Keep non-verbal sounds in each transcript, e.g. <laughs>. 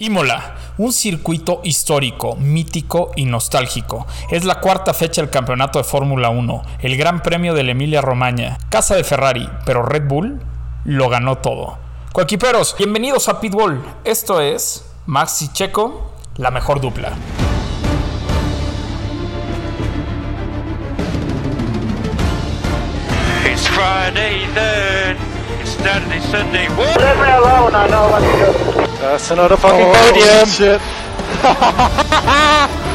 Imola, un circuito histórico, mítico y nostálgico. Es la cuarta fecha del campeonato de Fórmula 1, el Gran Premio de la Emilia Romagna, casa de Ferrari, pero Red Bull lo ganó todo. Coequiperos, bienvenidos a Pitbull. Esto es Max y Checo, la mejor dupla. It's Friday then. It's Saturday, Sunday. Uh, That's another fucking oh, podium! Shit. <laughs>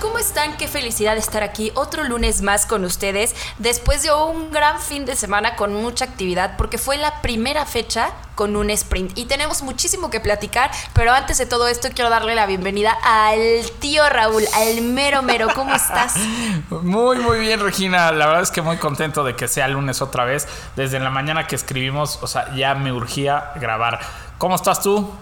¿cómo están? Qué felicidad estar aquí otro lunes más con ustedes después de un gran fin de semana con mucha actividad porque fue la primera fecha con un sprint y tenemos muchísimo que platicar, pero antes de todo esto quiero darle la bienvenida al tío Raúl, al mero mero, ¿cómo estás? <laughs> Muy, muy bien, Regina. La verdad es que muy contento de que sea lunes otra vez. Desde la mañana que escribimos, o sea, ya me urgía grabar. ¿Cómo estás tú?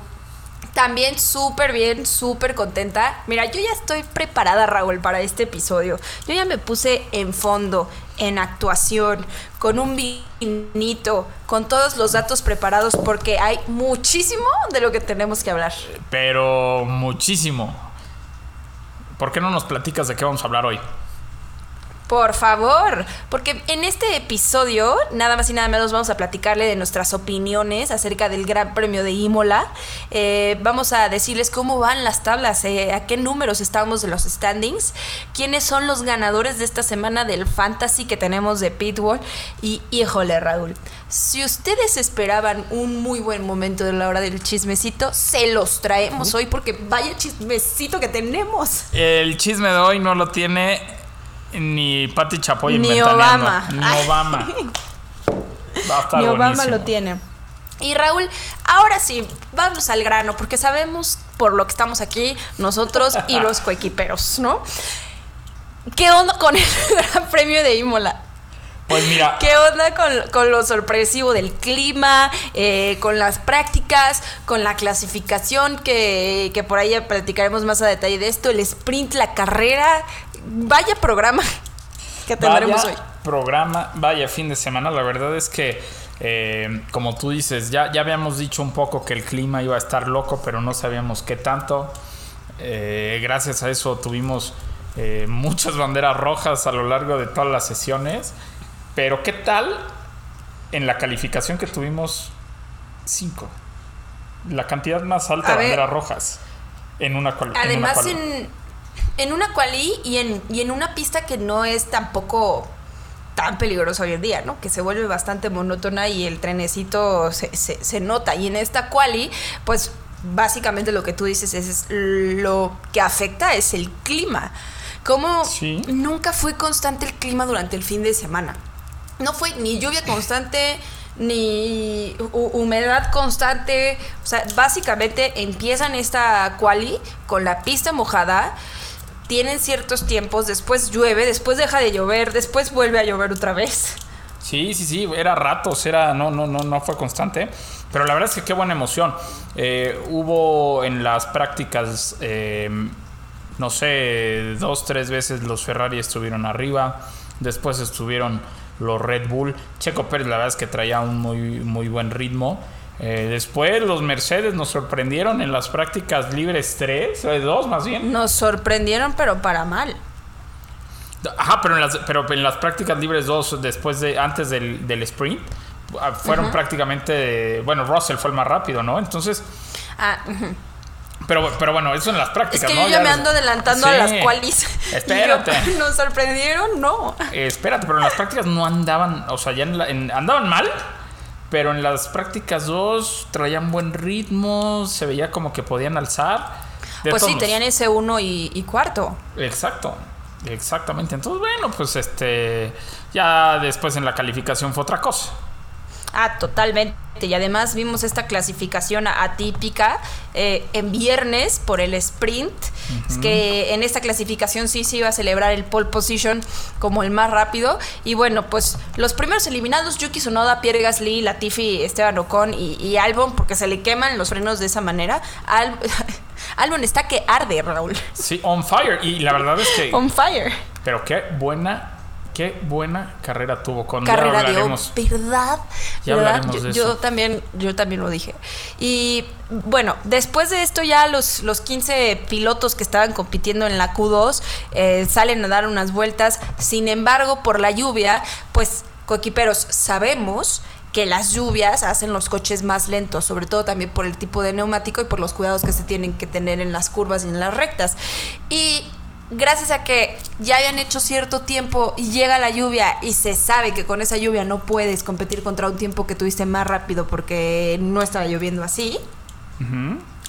También súper bien, súper contenta. Mira, yo ya estoy preparada, Raúl, para este episodio. Yo ya me puse en fondo, en actuación, con un vinito, con todos los datos preparados, porque hay muchísimo de lo que tenemos que hablar. Pero muchísimo. ¿Por qué no nos platicas de qué vamos a hablar hoy? Por favor, porque en este episodio, nada más y nada menos, vamos a platicarle de nuestras opiniones acerca del Gran Premio de Imola. Eh, vamos a decirles cómo van las tablas, eh, a qué números estamos de los standings, quiénes son los ganadores de esta semana del Fantasy que tenemos de Pitbull. Y híjole, Raúl, si ustedes esperaban un muy buen momento de la hora del chismecito, se los traemos hoy porque vaya chismecito que tenemos. El chisme de hoy no lo tiene ni Patti Chapoy Ni. Obama. Ni. Obama. Va a estar Mi Obama buenísimo. lo tiene. Y Raúl, ahora sí, vamos al grano, porque sabemos por lo que estamos aquí, nosotros y <laughs> los coequiperos, ¿no? ¿Qué onda con el <laughs> Gran Premio de Imola? Pues mira, ¿Qué onda con, con lo sorpresivo del clima, eh, con las prácticas, con la clasificación, que, que por ahí ya platicaremos más a detalle de esto, el sprint, la carrera? Vaya programa que tendremos vaya hoy. programa, vaya fin de semana. La verdad es que, eh, como tú dices, ya, ya habíamos dicho un poco que el clima iba a estar loco, pero no sabíamos qué tanto. Eh, gracias a eso tuvimos eh, muchas banderas rojas a lo largo de todas las sesiones. Pero ¿qué tal en la calificación que tuvimos? Cinco. La cantidad más alta A de ver. banderas rojas en una cual- en una Además. En, una quali y en, y en una pista que no es tampoco tan peligrosa hoy en día, ¿no? Que se vuelve bastante monótona y el trenecito se, se- se nota. Y en esta quali, pues básicamente lo que tú dices es, es lo que afecta es el clima. Como Sí. nunca fue constante el clima durante el fin de semana. No fue ni lluvia constante, ni hu- humedad constante. O sea, básicamente empiezan esta quali con la pista mojada. Tienen ciertos tiempos, después llueve, después deja de llover, después vuelve a llover otra vez. Sí, sí, sí, era ratos, era, no, no, no, no fue constante. Pero la verdad es que qué buena emoción. Eh, hubo en las prácticas, eh, no sé, dos, tres veces los Ferrari estuvieron arriba. Después estuvieron los Red Bull. Checo Pérez, la verdad es que traía un muy, muy buen ritmo. Eh, después los Mercedes nos sorprendieron en las prácticas libres 3, 2 más bien. Nos sorprendieron, pero para mal. Ajá, pero en las, pero en las prácticas libres 2, después de, antes del, del sprint, ah, fueron prácticamente, bueno, Russell fue el más rápido, ¿no? Entonces, Ah, ujú. pero, pero bueno, eso en las es prácticas, que ¿no? yo ya me ando adelantando a las qualis. <laughs> Espérate. Yo, <laughs> ¿Nos sorprendieron? No. Eh, espérate, pero en las prácticas no andaban, o sea, ya en la- en- andaban mal, pero en las prácticas 2 traían buen ritmo, se veía como que podían alzar. De Pues sí, tenían ese uno y, y cuarto. Exacto, exactamente. Entonces, bueno, pues este, ya después en la calificación fue otra cosa. Ah, totalmente. Y además vimos esta clasificación atípica eh, en viernes por el sprint. Es que en esta clasificación sí se iba a celebrar el pole position como el más rápido. Y bueno, pues los primeros eliminados, Yuki Tsunoda, Pierre Gasly, Latifi, Esteban Ocon y, y Albon, porque se le queman los frenos de esa manera. Al- <laughs> Albon está que arde, Raúl. Sí, on fire. Y la verdad es que. On fire. Pero qué buena, qué buena carrera tuvo. Con Carrera dio. ¿verdad? Ya ¿Verdad? hablaremos Yo, de yo eso. también, yo también lo dije. Y bueno, después de esto ya los, los 15 pilotos que estaban compitiendo en la Q2 eh, salen a dar unas vueltas. Sin embargo, por la lluvia, pues coequiperos, sabemos que las lluvias hacen los coches más lentos, sobre todo también por el tipo de neumático y por los cuidados que se tienen que tener en las curvas y en las rectas. Y gracias a que ya habían hecho cierto tiempo y llega la lluvia y se sabe que con esa lluvia no puedes competir contra un tiempo que tuviste más rápido porque no estaba lloviendo así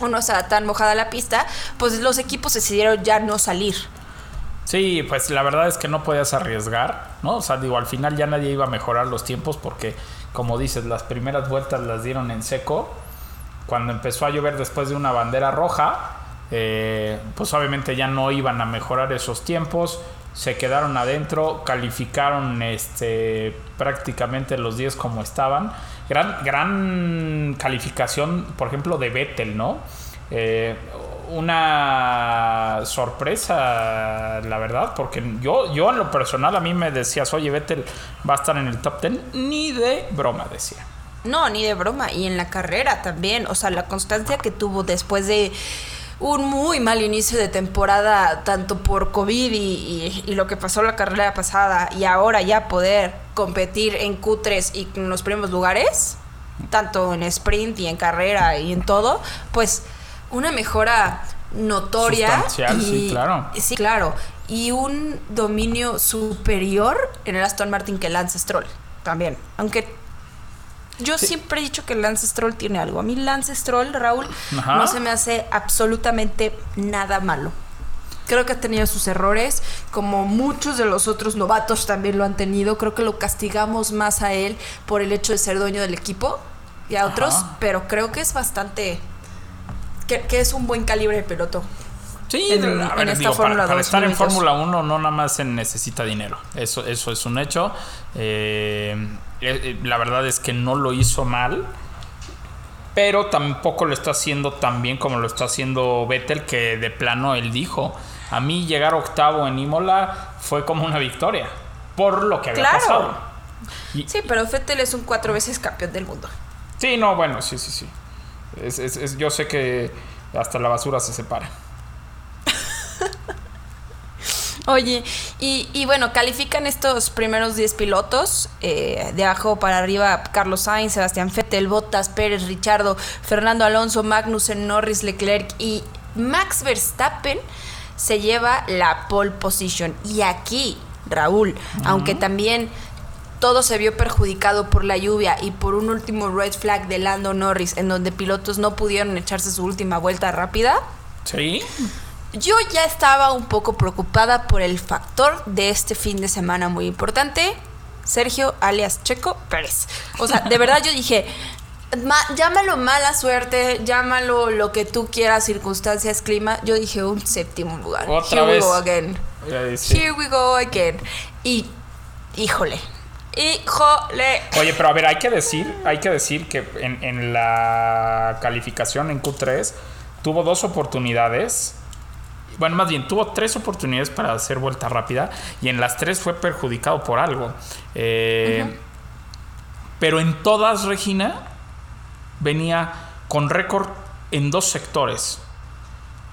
o no estaba tan mojada la pista, pues los equipos decidieron ya no salir. Sí, pues la verdad es que no podías arriesgar, ¿no? O sea, digo, al final ya nadie iba a mejorar los tiempos porque, como dices, las primeras vueltas las dieron en seco. Cuando empezó a llover después de una bandera roja, eh, pues obviamente ya no iban a mejorar esos tiempos. Se quedaron adentro, calificaron este, prácticamente los 10 como estaban. Gran, gran calificación, por ejemplo, de Vettel, ¿no? Eh, una sorpresa, la verdad, porque yo, yo en lo personal a mí me decías, oye, Vettel va a estar en el top 10, ni de broma decía. No, ni de broma. Y en la carrera también. O sea, la constancia que tuvo después de un muy mal inicio de temporada, tanto por COVID y, y- y lo que pasó la carrera pasada, y ahora ya poder competir en Q3 y en los primeros lugares, tanto en sprint y en carrera y en todo, pues una mejora notoria. Y- sí, claro. Sí, claro. Y un dominio superior en el Aston Martin que Lance Stroll también. Aunque yo siempre he dicho que Lance Stroll tiene algo. A mí Lance Stroll, Raúl, Ajá. no se me hace absolutamente nada malo. Creo que ha tenido sus errores, como muchos de los otros novatos también lo han tenido. Creo que lo castigamos más a él por el hecho de ser dueño del equipo y a otros, pero creo que es bastante... Que, que es un buen calibre de piloto. Sí, En- a en ver, esta digo, para, estar en 2022. Fórmula 1 no nada más se necesita dinero. Eso, eso es un hecho. Eh, eh, eh, la verdad es que no lo hizo mal. Pero tampoco lo está haciendo tan bien como lo está haciendo Vettel, que de plano él dijo. A mí llegar octavo en Imola fue como una victoria. Por lo que había Claro. pasado. Y- Sí, pero Fettel es un cuatro veces campeón del mundo. Sí, no, bueno, sí, sí, sí. Es- es- es- yo sé que hasta la basura se separa. <laughs> Oye, y, y bueno, califican estos primeros 10 pilotos, eh, de abajo para arriba, Carlos Sainz, Sebastián Vettel, Bottas, Pérez, Richardo, Fernando Alonso, Magnussen, Norris, Leclerc y Max Verstappen se lleva la pole position. Y aquí, Raúl, aunque también todo se vio perjudicado por la lluvia y por un último red flag de Lando Norris, en donde pilotos no pudieron echarse su última vuelta rápida, Sí. Yo ya estaba un poco preocupada por el factor de este fin de semana muy importante, Sergio alias Checo Pérez. O sea, de verdad yo dije, ma- llámalo mala suerte, llámalo lo que tú quieras, circunstancias, clima. Yo dije un séptimo lugar. Otra Here vez. we go again. Here we go again. Y, híjole, híjole. Oye, pero a ver, hay que decir, hay que decir que en, en la calificación en Q3 tuvo dos oportunidades. Bueno, más bien, tuvo tres oportunidades para hacer vuelta rápida y en las tres fue perjudicado por algo. Eh, Pero en todas, Regina, venía con récord en dos sectores.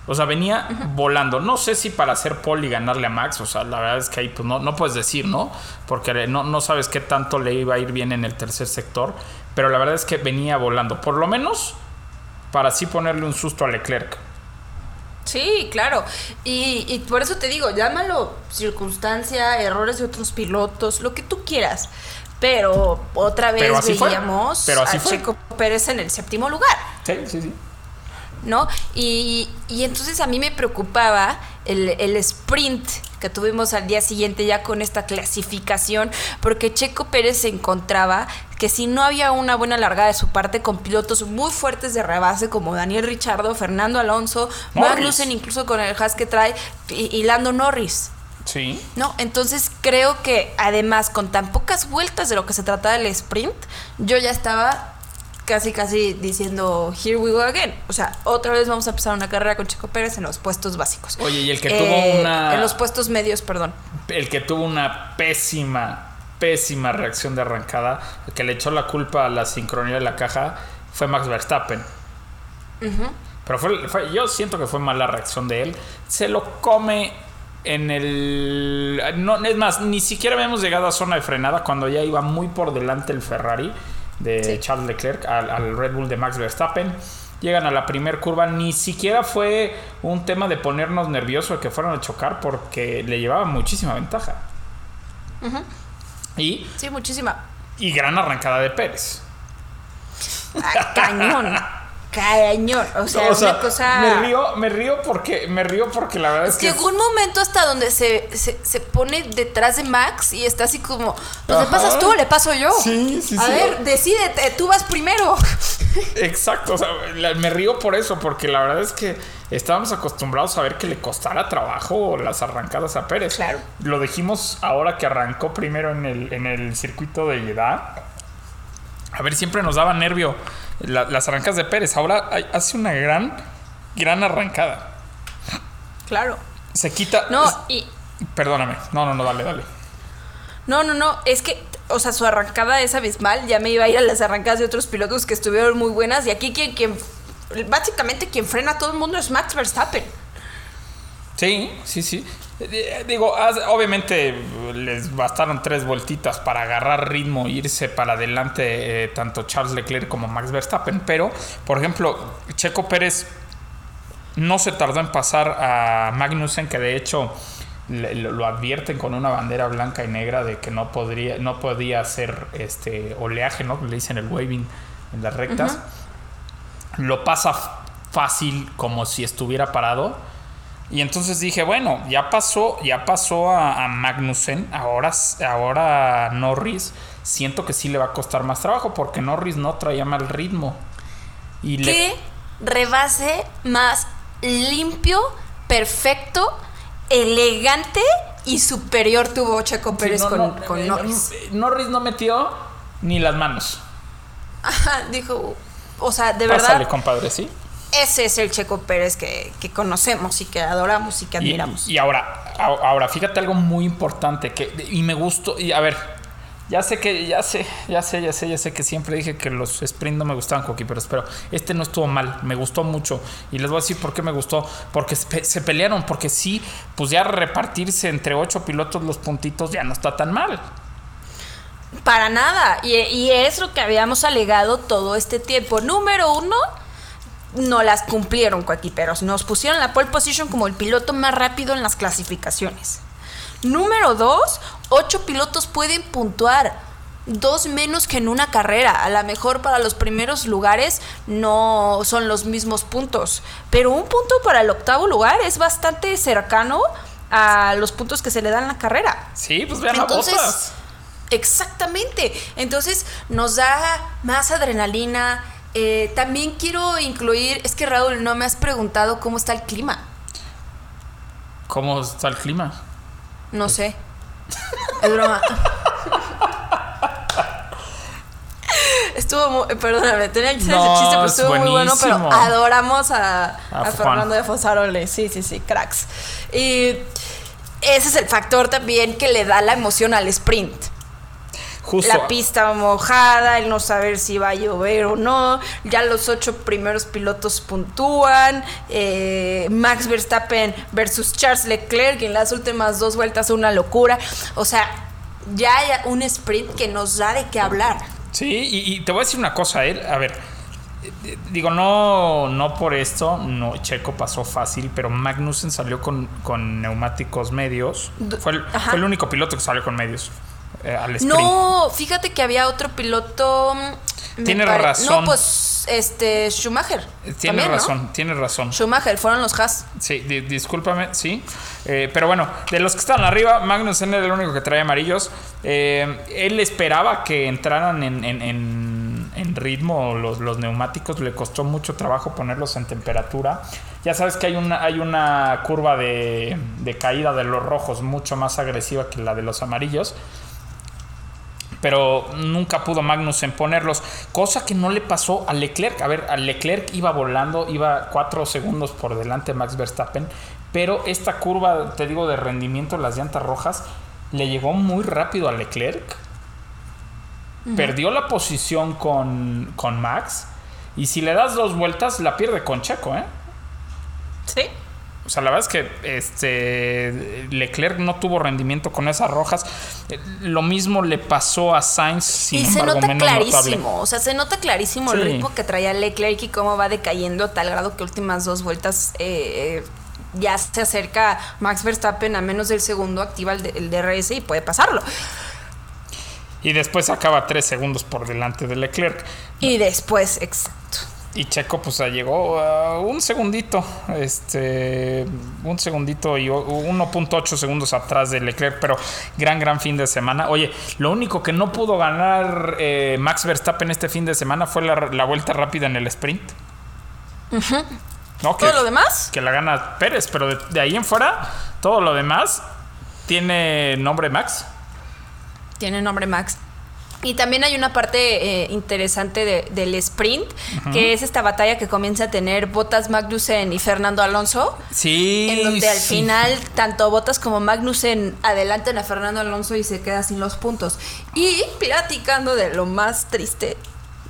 O sea, venía volando. No sé si para hacer pole y ganarle a Max. O sea, la verdad es que ahí pues, no, no puedes decir, ¿no? Porque no, no sabes qué tanto le iba a ir bien en el tercer sector. Pero la verdad es que venía volando. Por lo menos para así ponerle un susto a Leclerc. Sí, claro. Y, y por eso te digo, llámalo circunstancia, errores de otros pilotos, lo que tú quieras. Pero otra vez Pero veíamos Pero a fue. Checo Pérez en el séptimo lugar, Sí, sí, sí. ¿No? Y, y entonces a mí me preocupaba el, el sprint que tuvimos al día siguiente ya con esta clasificación, porque Checo Pérez se encontraba que si no había una buena largada de su parte con pilotos muy fuertes de rebase como Daniel Richardo, Fernando Alonso. Magnussen incluso con el has que trae y, y Lando Norris. Sí. No, entonces creo que además con tan pocas vueltas de lo que se trataba del sprint, yo ya estaba casi casi diciendo here we go again. O sea, otra vez vamos a empezar una carrera con Checo Pérez en los puestos básicos. Oye, y el que Eh, tuvo una. En los puestos medios, perdón. El que tuvo una pésima, pésima reacción de arrancada, el que le echó la culpa a la sincronía de la caja, fue Max Verstappen. Pero fue, fue- yo siento que fue mala reacción de él. Se lo come en el... No, es más, ni siquiera habíamos llegado a zona de frenada cuando ya iba muy por delante el Ferrari de Sí. Charles Leclerc al, al Red Bull de Max Verstappen. Llegan a la primer curva, ni siquiera fue un tema de ponernos nerviosos que fueran a chocar porque le llevaba muchísima ventaja. y, Sí, muchísima. y gran arrancada de Pérez. Ah, cañón. <laughs> Cañón. O sea, O sea, una cosa. me río, me río porque me río porque la verdad es que Llegó un momento hasta donde se, se, se pone detrás de Max y está así como, pues le pasas tú, o le paso yo. Sí, sí, A sí. ver, decídete, tú vas primero. <laughs> Exacto, o sea, la- me río por eso, porque la verdad es que estábamos acostumbrados a ver que le costara trabajo las arrancadas a Pérez. Claro. Lo dijimos ahora que arrancó primero en el, en el circuito de Jeddah. A ver, siempre nos daba nervio la- las arrancadas de Pérez. Ahora hay- hace una gran, gran arrancada. Claro. Se quita. No, es- y. Perdóname. No, no, no, dale, dale. No, no, no. Es que, o sea, su arrancada es abismal. Ya me iba a ir a las arrancadas de otros pilotos que estuvieron muy buenas. Y aquí quien, quien básicamente quien frena a todo el mundo es Max Verstappen. Sí, sí, sí. Eh, Digo, obviamente les bastaron tres vueltitas para agarrar ritmo e irse para adelante eh, tanto Charles Leclerc como Max Verstappen, pero, por ejemplo, Checo Pérez no se tardó en pasar a Magnussen, que de hecho le- lo, advierten con una bandera blanca y negra de que no podría, no podía hacer este oleaje, ¿no? Le dicen el waving en las rectas. Lo pasa fácil como si estuviera parado. Y entonces dije, bueno, ya pasó, ya pasó a, a Magnussen, ahora, ahora Norris. Siento que sí le va a costar más trabajo porque Norris no traía mal ritmo. Y le, ¿Qué rebase más limpio, perfecto, elegante y superior tuvo Checo Sí, Pérez no, con, no, con eh, Norris? eh, Norris no metió ni las manos. Ajá, dijo, o sea, de Pásale, verdad, compadre, ¿sí? Ese es el Checo Pérez que, que conocemos y que adoramos y que admiramos. y ahora, a- ahora, fíjate algo muy importante que y me gustó. Y a ver, ya sé que, ya sé, ya sé, ya sé, ya sé que siempre dije que los sprint no me gustaban, Coqui, pero espero, este no estuvo mal, me gustó mucho. Y les voy a decir por qué me gustó. Porque se, se pelearon, porque sí, pues ya repartirse entre ocho pilotos los puntitos ya no está tan mal. Para nada. Y, y es lo que habíamos alegado todo este tiempo. Número uno, no las cumplieron, coequiperos. Nos pusieron la pole position como el piloto más rápido en las clasificaciones. Número dos, ocho pilotos pueden puntuar. Dos menos que en una carrera. A lo mejor para los primeros lugares no son los mismos puntos. Pero un punto para el octavo lugar es bastante cercano a los puntos que se le dan en la carrera. Sí, pues vean Entonces, a botas. exactamente. Entonces nos da más adrenalina. Eh, también quiero incluir, es que Raúl, no me has preguntado cómo está el clima. ¿Cómo está el clima? No sé. Es broma. Estuvo muy, perdóname, tenía que hacer No, ese chiste, pero es estuvo muy bueno, pero adoramos a, A. Fernando de Fosarole. Sí, sí, sí, cracks. Y ese es el factor también que le da la emoción al sprint. Justo. La pista mojada, el no saber si va a llover o no. Ya los ocho primeros pilotos puntúan. eh, Max Verstappen versus Charles Leclerc en las últimas dos vueltas una locura. O sea, ya hay un sprint que nos da de qué hablar. Sí, y, y te voy a decir una cosa, él, a ver, eh, digo, no, no por esto, no, Checo pasó fácil, pero Magnussen salió con, con neumáticos medios. Fue el, fue el único piloto que salió con medios eh, al sprint. No, fíjate que había otro piloto. mm, me Tienes pare- razón. No, pues este Schumacher. Eh, Tienes también, ¿no? razón, tienes razón. Schumacher, fueron los Haas. Sí, di- discúlpame, sí. Eh, pero bueno, de los que estaban arriba, Magnussen era el único que traía amarillos. Eh, él esperaba que entraran en, en- en- en ritmo los, los neumáticos. Le costó mucho trabajo ponerlos en temperatura. Ya sabes que hay una, hay una curva de, de caída de los rojos mucho más agresiva que la de los amarillos. Pero nunca pudo Magnussen ponerlos, cosa que no le pasó a Leclerc. A ver, a Leclerc iba volando, iba 4 segundos por delante de Max Verstappen, pero esta curva, te digo, de rendimiento, las llantas rojas, le llegó muy rápido a Leclerc. Perdió la posición con, con Max. Y si le das dos vueltas, la pierde con Checo, ¿eh? Sí. O sea, la verdad es que este Leclerc no tuvo rendimiento con esas rojas. Eh, Lo mismo le pasó a Sainz, sin y se nota menos clarísimo, notable. o sea, se nota clarísimo el ritmo que traía Leclerc y cómo va decayendo a tal grado que últimas dos vueltas eh, ya se acerca Max Verstappen a menos del segundo, activa el, el DRS y puede pasarlo. Y después acaba tres segundos por delante de Leclerc. Y después, exacto. Y Checo, pues ah, llegó a un segundito, este, un segundito y o- 1.8 segundos atrás de Leclerc, pero gran, gran fin de semana. Oye, lo único que no pudo ganar eh, Max Verstappen este fin de semana fue la, la vuelta rápida en el sprint. No, que- Todo lo demás, que la gana Pérez, pero de, de ahí en fuera, todo lo demás tiene nombre Max. tiene nombre Max. Y también hay una parte eh, interesante de- del sprint, que es esta batalla que comienza a tener Bottas, Magnussen y Fernando Alonso. Sí. En donde al sí. final tanto Bottas como Magnussen adelantan a Fernando Alonso y se queda sin los puntos. Y platicando de lo más triste,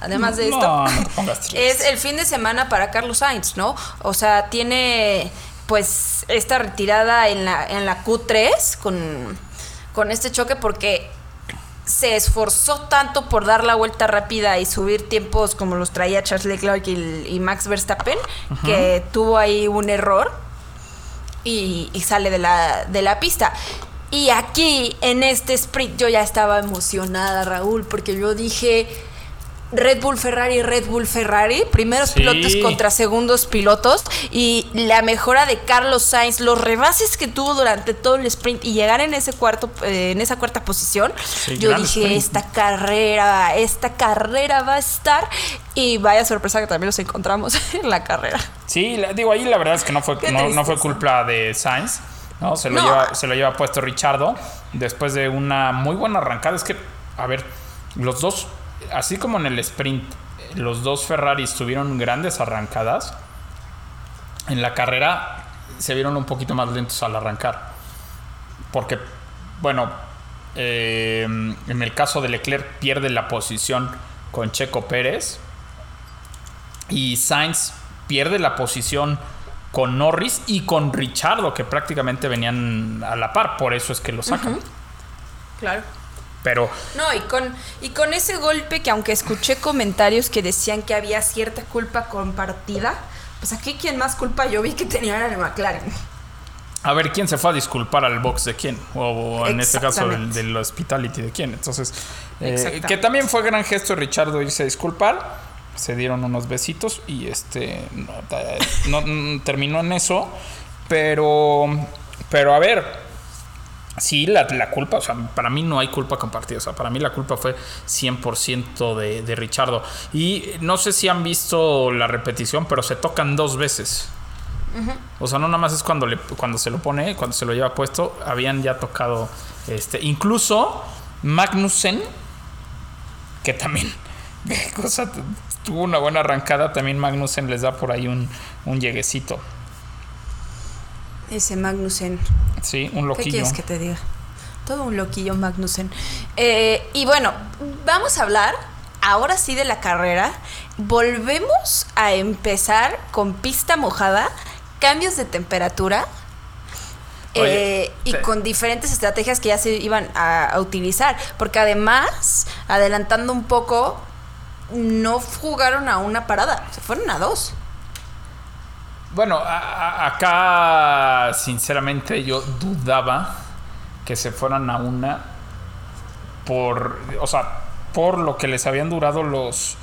además de No, esto, no <laughs> es el fin de semana para Carlos Sainz, ¿no? O sea, tiene pues esta retirada en la, en la Q3 con, con este choque porque se esforzó tanto por dar la vuelta rápida y subir tiempos como los traía Charles Leclerc y, y Max Verstappen, que tuvo ahí un error y, y sale de la, de la pista. Y aquí, en este sprint, yo ya estaba emocionada, Raúl, porque yo dije, Red Bull Ferrari, Red Bull Ferrari, primeros Sí. pilotos contra segundos pilotos y la mejora de Carlos Sainz, los rebases que tuvo durante todo el sprint y llegar en ese cuarto, eh, en esa cuarta posición, Sí, yo dije sprint. esta carrera, esta carrera va a estar y vaya sorpresa que también nos encontramos <laughs> en la carrera. Sí, digo, ahí la verdad es que no fue, no, no fue culpa de Sainz. ¿no? Se, lo No. lleva, se lo lleva puesto Richardo después de una muy buena arrancada. Es que, a ver, los dos, así como en el sprint, los dos Ferraris tuvieron grandes arrancadas. En la carrera se vieron un poquito más lentos al arrancar. Porque, bueno, eh, en el caso de Leclerc pierde la posición con Checo Pérez. Y Sainz pierde la posición con Norris y con Richardo, que prácticamente venían a la par. Por eso es que lo sacan. Claro. Pero No, y con, y con ese golpe que aunque escuché comentarios que decían que había cierta culpa compartida, pues aquí quien más culpa yo vi que tenía era el McLaren. a ver quién se fue a disculpar al box de quién. O, o en este caso del, del hospitality de quién. Entonces, eh, que también fue gran gesto de Richardo irse a disculpar. Se dieron unos besitos y este no, ta- no, mm, terminó en eso. Pero, pero a ver, Sí, la, la culpa, o sea, para mí no hay culpa compartida. O sea, para mí la culpa fue 100% de, de Richardo. Y no sé si han visto la repetición, pero se tocan dos veces. O sea, no nada más es cuando, le, cuando se lo pone, cuando se lo lleva puesto, habían ya tocado. este Incluso Magnussen, que también <laughs> o sea, tuvo una buena arrancada, también Magnussen les da por ahí un, un lleguecito. Ese Magnussen. Sí, un ¿Qué loquillo. quieres que te diga? Todo un loquillo Magnussen. Eh, y bueno, vamos a hablar ahora sí de la carrera. Volvemos a empezar con pista mojada, cambios de temperatura. Oye, eh, y con diferentes estrategias que ya se iban a, a utilizar. Porque además, adelantando un poco, no jugaron a una parada, se fueron a dos. Bueno, a- acá sinceramente yo dudaba que se fueran a una por, o sea, por lo que les habían durado los,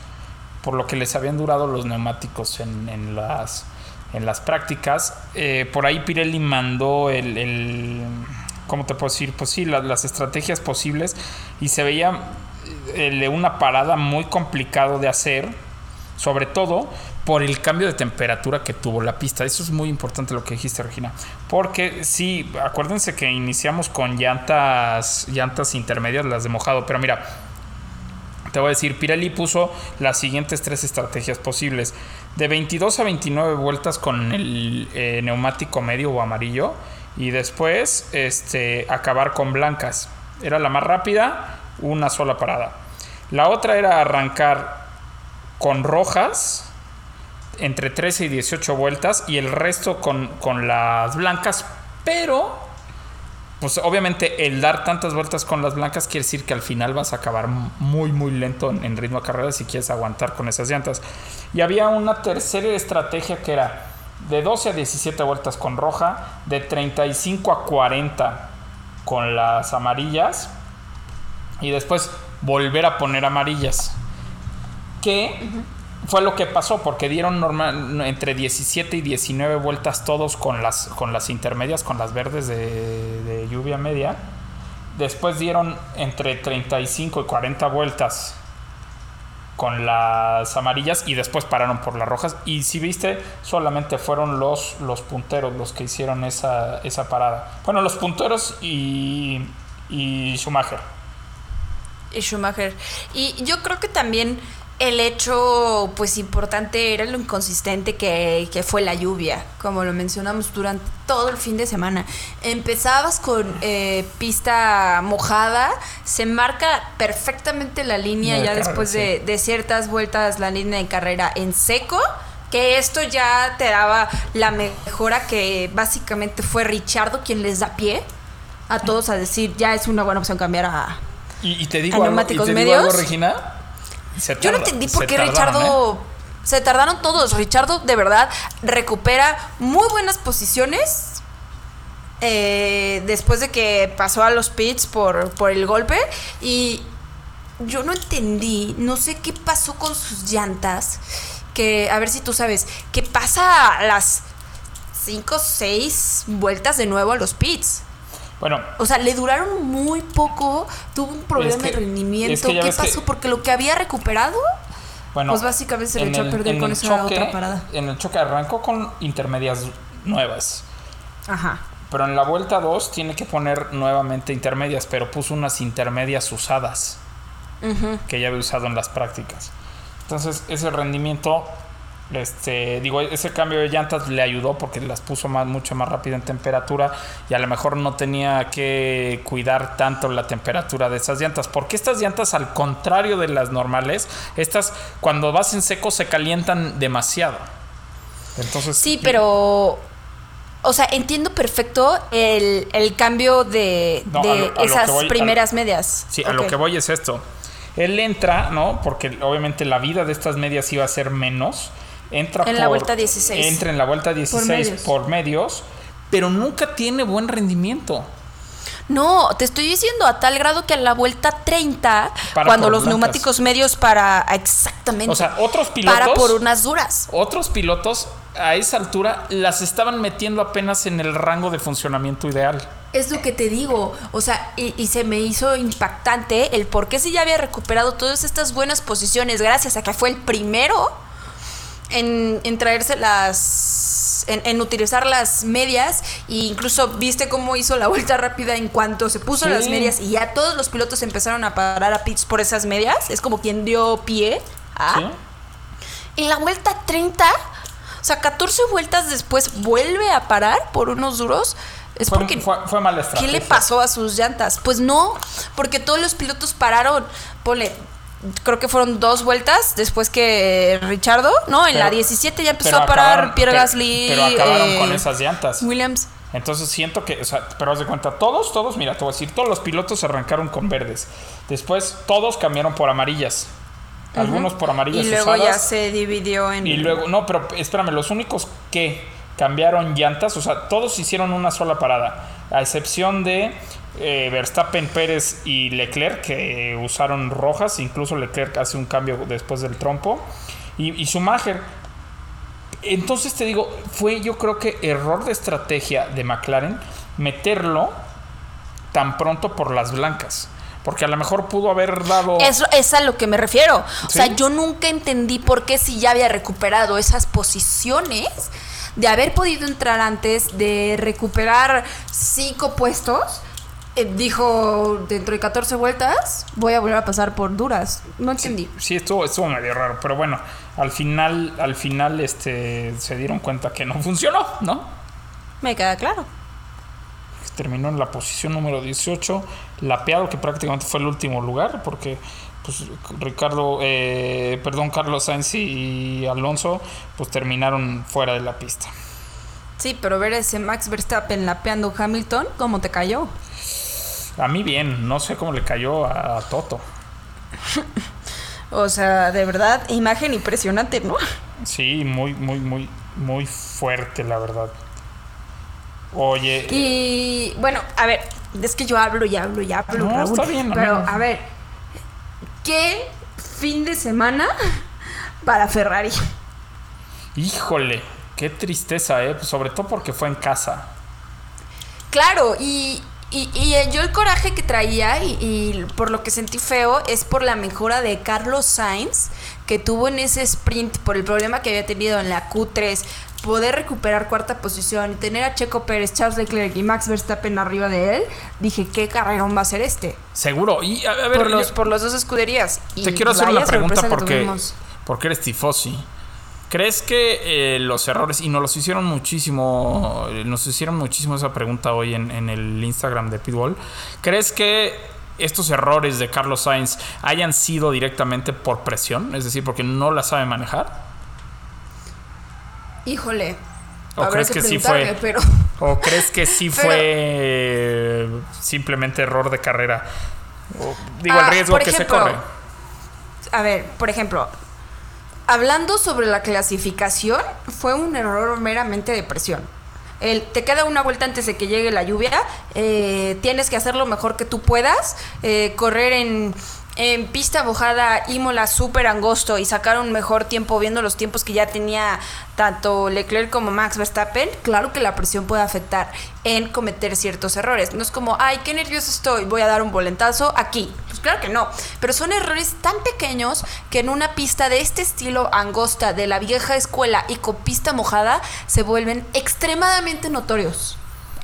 por lo que les habían durado los neumáticos en, las, en las prácticas. Eh, por ahí Pirelli mandó el, el- ¿cómo te puedo decir? Pues sí, la- las estrategias posibles y se veía el de una parada muy complicado de hacer sobre todo por el cambio de temperatura que tuvo la pista. Eso es muy importante lo que dijiste, Regina. Porque sí, acuérdense que iniciamos con llantas, llantas intermedias, las de mojado. Pero mira, Te voy a decir, Pirelli puso las siguientes tres estrategias posibles. De 22 a 29 vueltas con el eh, neumático medio o amarillo. Y después este, acabar con blancas. Era la más rápida, una sola parada. La otra era arrancar con rojas entre 13 y 18 vueltas y el resto con, con las blancas, pero pues obviamente el dar tantas vueltas con las blancas quiere decir que al final vas a acabar muy muy lento en, ritmo de carrera si quieres aguantar con esas llantas. Y había una tercera estrategia que era de 12 a 17 vueltas con roja, de 35 a 40 con las amarillas y después volver a poner amarillas. Que fue lo que pasó porque dieron normal, entre 17 y 19 vueltas todos con las, con las intermedias, con las verdes de, de lluvia media. Después dieron entre 35 y 40 vueltas con las amarillas y después pararon por las rojas. Y si viste, solamente fueron los, los punteros los que hicieron esa, esa parada. Bueno, los punteros y, y Schumacher. y Schumacher. Y yo creo que también el hecho, pues importante era lo inconsistente que, que fue la lluvia, como lo mencionamos durante todo el fin de semana. Empezabas con eh, pista mojada, se marca perfectamente la línea De ya carrera, después sí. de, de ciertas vueltas, la línea de carrera en seco. Que esto ya te daba la mejora que básicamente fue Richardo quien les da pie a todos a decir ya es una buena opción cambiar a, Y, y te digo, ¿A algo, y te digo algo, medios? Regina. Se Yo no tarda- entendí por se qué tardaron, Richardo. ¿eh? Se tardaron todos. Richardo, de verdad, recupera muy buenas posiciones. eh, después de que pasó a los pits por, por el golpe. Y yo no entendí. No sé qué pasó con sus llantas. Que, a ver si tú sabes. Que pasa a las 5 o 6 vueltas de nuevo a los pits. Bueno, O sea, le duraron muy poco. Tuvo un problema que- de rendimiento. es que ya ¿Qué que- pasó? Porque lo que había recuperado. bueno. Pues básicamente se le echó a perder con esa otra parada. En el choque arrancó con intermedias nuevas. Ajá. Pero en la vuelta 2 tiene que poner nuevamente intermedias, pero puso unas intermedias usadas que ya había usado en las prácticas. Entonces, ese rendimiento, este, digo, ese cambio de llantas le ayudó porque las puso más, mucho más rápido en temperatura y a lo mejor no tenía que cuidar tanto la temperatura de esas llantas. Porque estas llantas, al contrario de las normales, estas cuando vas en seco se calientan demasiado. Entonces, Sí, pero. O sea, entiendo perfecto el, el cambio de, No, lo- esas voy- a lo- primeras medias. Sí, a lo que voy es esto. Él entra, ¿no? Porque obviamente la vida de estas medias iba a ser menos. Entra En la vuelta 16. Entra en la vuelta 16 medios. por medios, pero nunca tiene buen rendimiento. No, te estoy diciendo a tal grado que a la vuelta 30, Para cuando los neumáticos medios para. Exactamente. O sea, otros pilotos. Para por unas duras. Otros pilotos a esa altura las estaban metiendo apenas en el rango de funcionamiento ideal. Es lo que te digo, o sea, y, y se me hizo impactante el por qué si ya había recuperado todas estas buenas posiciones gracias a que fue el primero en, en traerse las, en, en utilizar las medias e incluso viste cómo hizo la vuelta rápida en cuanto se puso Sí. las medias y ya todos los pilotos empezaron a parar a pits por esas medias, es como quien dio pie a... ¿sí? En la vuelta 30, o sea, 14 vueltas después vuelve a parar por unos duros. Es Fue, porque fue, fue mala ¿Qué le pasó a sus llantas? Pues no, porque todos los pilotos pararon. Ponle, creo que fueron dos vueltas después que Richardo, ¿no? En Pero- la 17 ya empezó a parar acabaron- Pierre Gasly. Pero acabaron eh, con esas llantas. Williams. Entonces siento que, o sea, pero haz de cuenta, todos, todos, mira, te voy a decir, todos los pilotos arrancaron con verdes. Después todos cambiaron por amarillas. Algunos por amarillas Y luego ya se dividió en. Y luego, no, pero espérame, los únicos que cambiaron llantas, o sea, todos hicieron una sola parada, a excepción de eh, Verstappen, Pérez y Leclerc, que usaron rojas, incluso Leclerc hace un cambio después del trompo, y, y Schumacher. Entonces te digo, fue yo creo que error de estrategia de McLaren meterlo tan pronto por las blancas. Porque a lo mejor pudo haber dado... Eso es a lo que me refiero. O sea, yo nunca entendí por qué si ya había recuperado esas posiciones, de haber podido entrar antes, de recuperar cinco puestos, dijo dentro de 14 vueltas voy a volver a pasar por duras. No entendí. Sí, estuvo, estuvo medio raro, pero bueno, al final, al final este, se dieron cuenta que no funcionó, ¿no? Me queda claro. Terminó en la posición número 18, lapeado, que prácticamente fue el último lugar, porque pues Ricardo, eh, perdón, Carlos Sainz y Alonso, pues terminaron fuera de la pista. Sí, pero ver ese Max Verstappen lapeando Hamilton, ¿cómo te cayó? A mí bien, no sé cómo le cayó a, a Toto. <laughs> O sea, de verdad, imagen impresionante, ¿no? Sí, muy, muy, muy, muy fuerte, la verdad. Oye, Y bueno, a ver, es que yo hablo y hablo y hablo, No, Raúl, está bien, pero amigo. a ver, ¿qué fin de semana para Ferrari? híjole, qué tristeza, ¿eh? Sobre todo porque fue en casa. Claro, y, y- y, eh, yo el coraje que traía y, y por lo que sentí feo es por la mejora de Carlos Sainz que tuvo en ese sprint por el problema que había tenido en la Q3, poder recuperar cuarta posición y tener a Checo Pérez, Charles Leclerc y Max Verstappen arriba de él, dije, ¿qué carrerón va a ser este? Seguro. Y a, a ver, por, los, yo- por las dos escuderías. Y te quiero hacer una pregunta porque, porque eres tifosi. ¿Crees que eh, los errores, y nos los hicieron muchísimo, nos hicieron muchísimo esa pregunta hoy en, en el Instagram de Pitbull, ¿crees que estos errores de Carlos Sainz hayan sido directamente por presión? Es decir, porque no la sabe manejar. Híjole. ¿O crees que, sí fue? Pero, ¿O crees que sí <laughs> Pero- fue simplemente error de carrera? O, digo, Ah, el riesgo por que ejemplo, se corre. a ver, por ejemplo, hablando sobre la clasificación, fue un error meramente de presión. El, te queda una vuelta antes de que llegue la lluvia, eh, tienes que hacer lo mejor que tú puedas, eh, correr en, en pista mojada, Imola súper angosto y sacar un mejor tiempo viendo los tiempos que ya tenía tanto Leclerc como Max Verstappen, claro que la presión puede afectar en cometer ciertos errores. No es como, ay, qué nervioso estoy, voy a dar un volentazo aquí. Pues claro que no, pero son errores tan pequeños que en una pista de este estilo angosta de la vieja escuela y con pista mojada se vuelven extremadamente notorios.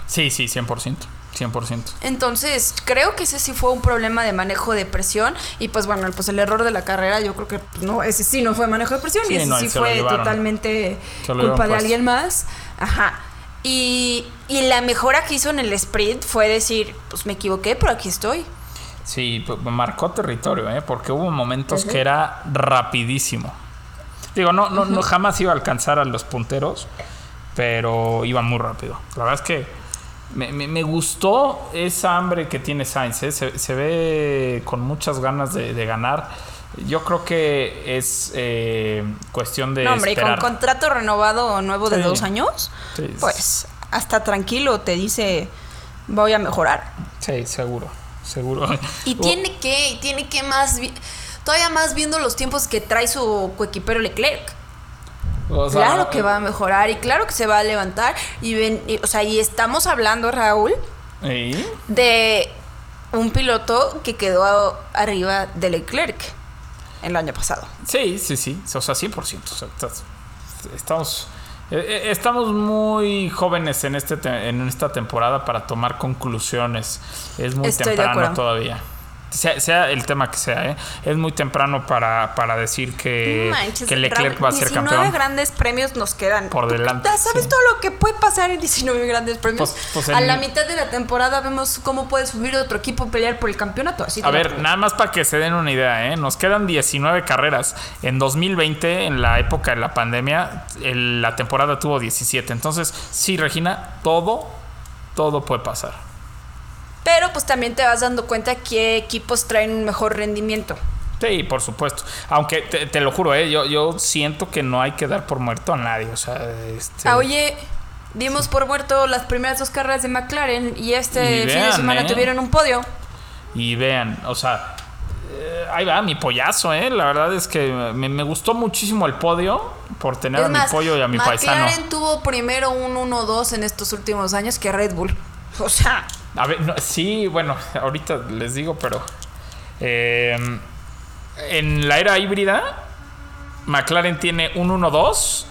Sí, sí, 100%. 100%. Entonces, creo que ese sí fue un problema de manejo de presión. Y pues bueno, pues el error de la carrera, yo creo que pues, no, ese sí no fue manejo de presión. Sí, y ese no, sí fue llevaron. totalmente culpa de puesto. alguien más. Ajá. Y, y la mejora que hizo en el sprint fue decir, pues me equivoqué, pero aquí estoy. Sí, p- marcó territorio, ¿eh? porque hubo momentos que era rapidísimo. Digo, no, no, no jamás iba a alcanzar a los punteros, pero iba muy rápido. La verdad es que me, me- me gustó esa hambre que tiene Sainz. ¿eh? Se, se ve con muchas ganas de, de ganar. Yo creo que es eh, cuestión de No, hombre, y con contrato renovado nuevo de Sí. dos años, Sí, pues hasta tranquilo te dice, voy a mejorar. Sí, seguro, seguro. Y <laughs> tiene que, y tiene que más, todavía más viendo los tiempos que trae su coequipero Leclerc. O sea, claro que va a mejorar y claro que se va a levantar. Y ven, y- o sea, y estamos hablando, Raúl, ¿Y? de un piloto que quedó arriba de Leclerc el año pasado. Sí, sí, sí. O sea, 100%. O sea, estamos, eh, eh, estamos muy jóvenes en, este te- en esta temporada para tomar conclusiones. Es muy Estoy temprano todavía. Sea, sea el tema que sea, ¿eh? es muy temprano para, para decir que, Manches, que Leclerc Raúl, va a ser 19 campeón. grandes premios nos quedan. Por delante, ¿Sabes sí. todo lo que puede pasar en 19 grandes premios? Pues- pues a la mitad de la temporada vemos cómo puede subir otro equipo a pelear por el campeonato. Así A ver, nada más para que se den una idea, ¿eh? nos quedan 19 carreras. En 2020, en la época de la pandemia, el- la temporada tuvo 17. Entonces, sí, Regina, todo, todo puede pasar. Pero pues también te vas dando cuenta qué equipos traen un mejor rendimiento. Sí, por supuesto. Aunque te, te lo juro, ¿eh? yo, yo siento que no hay que dar por muerto a nadie. O sea, este, Ah, oye, dimos por muerto las primeras dos carreras de McLaren y este Y fin de semana ¿eh? tuvieron un podio. Y vean, o sea, eh, ahí va mi pollazo, ¿eh? La verdad es que me, me gustó muchísimo el podio por tener a mi pollo y a mi McLaren paisano. tuvo primero un 1-2 en estos últimos años que Red Bull. <laughs> O sea, A ver, no, sí, bueno, ahorita les digo, pero eh, en la era híbrida, McLaren tiene un 1-2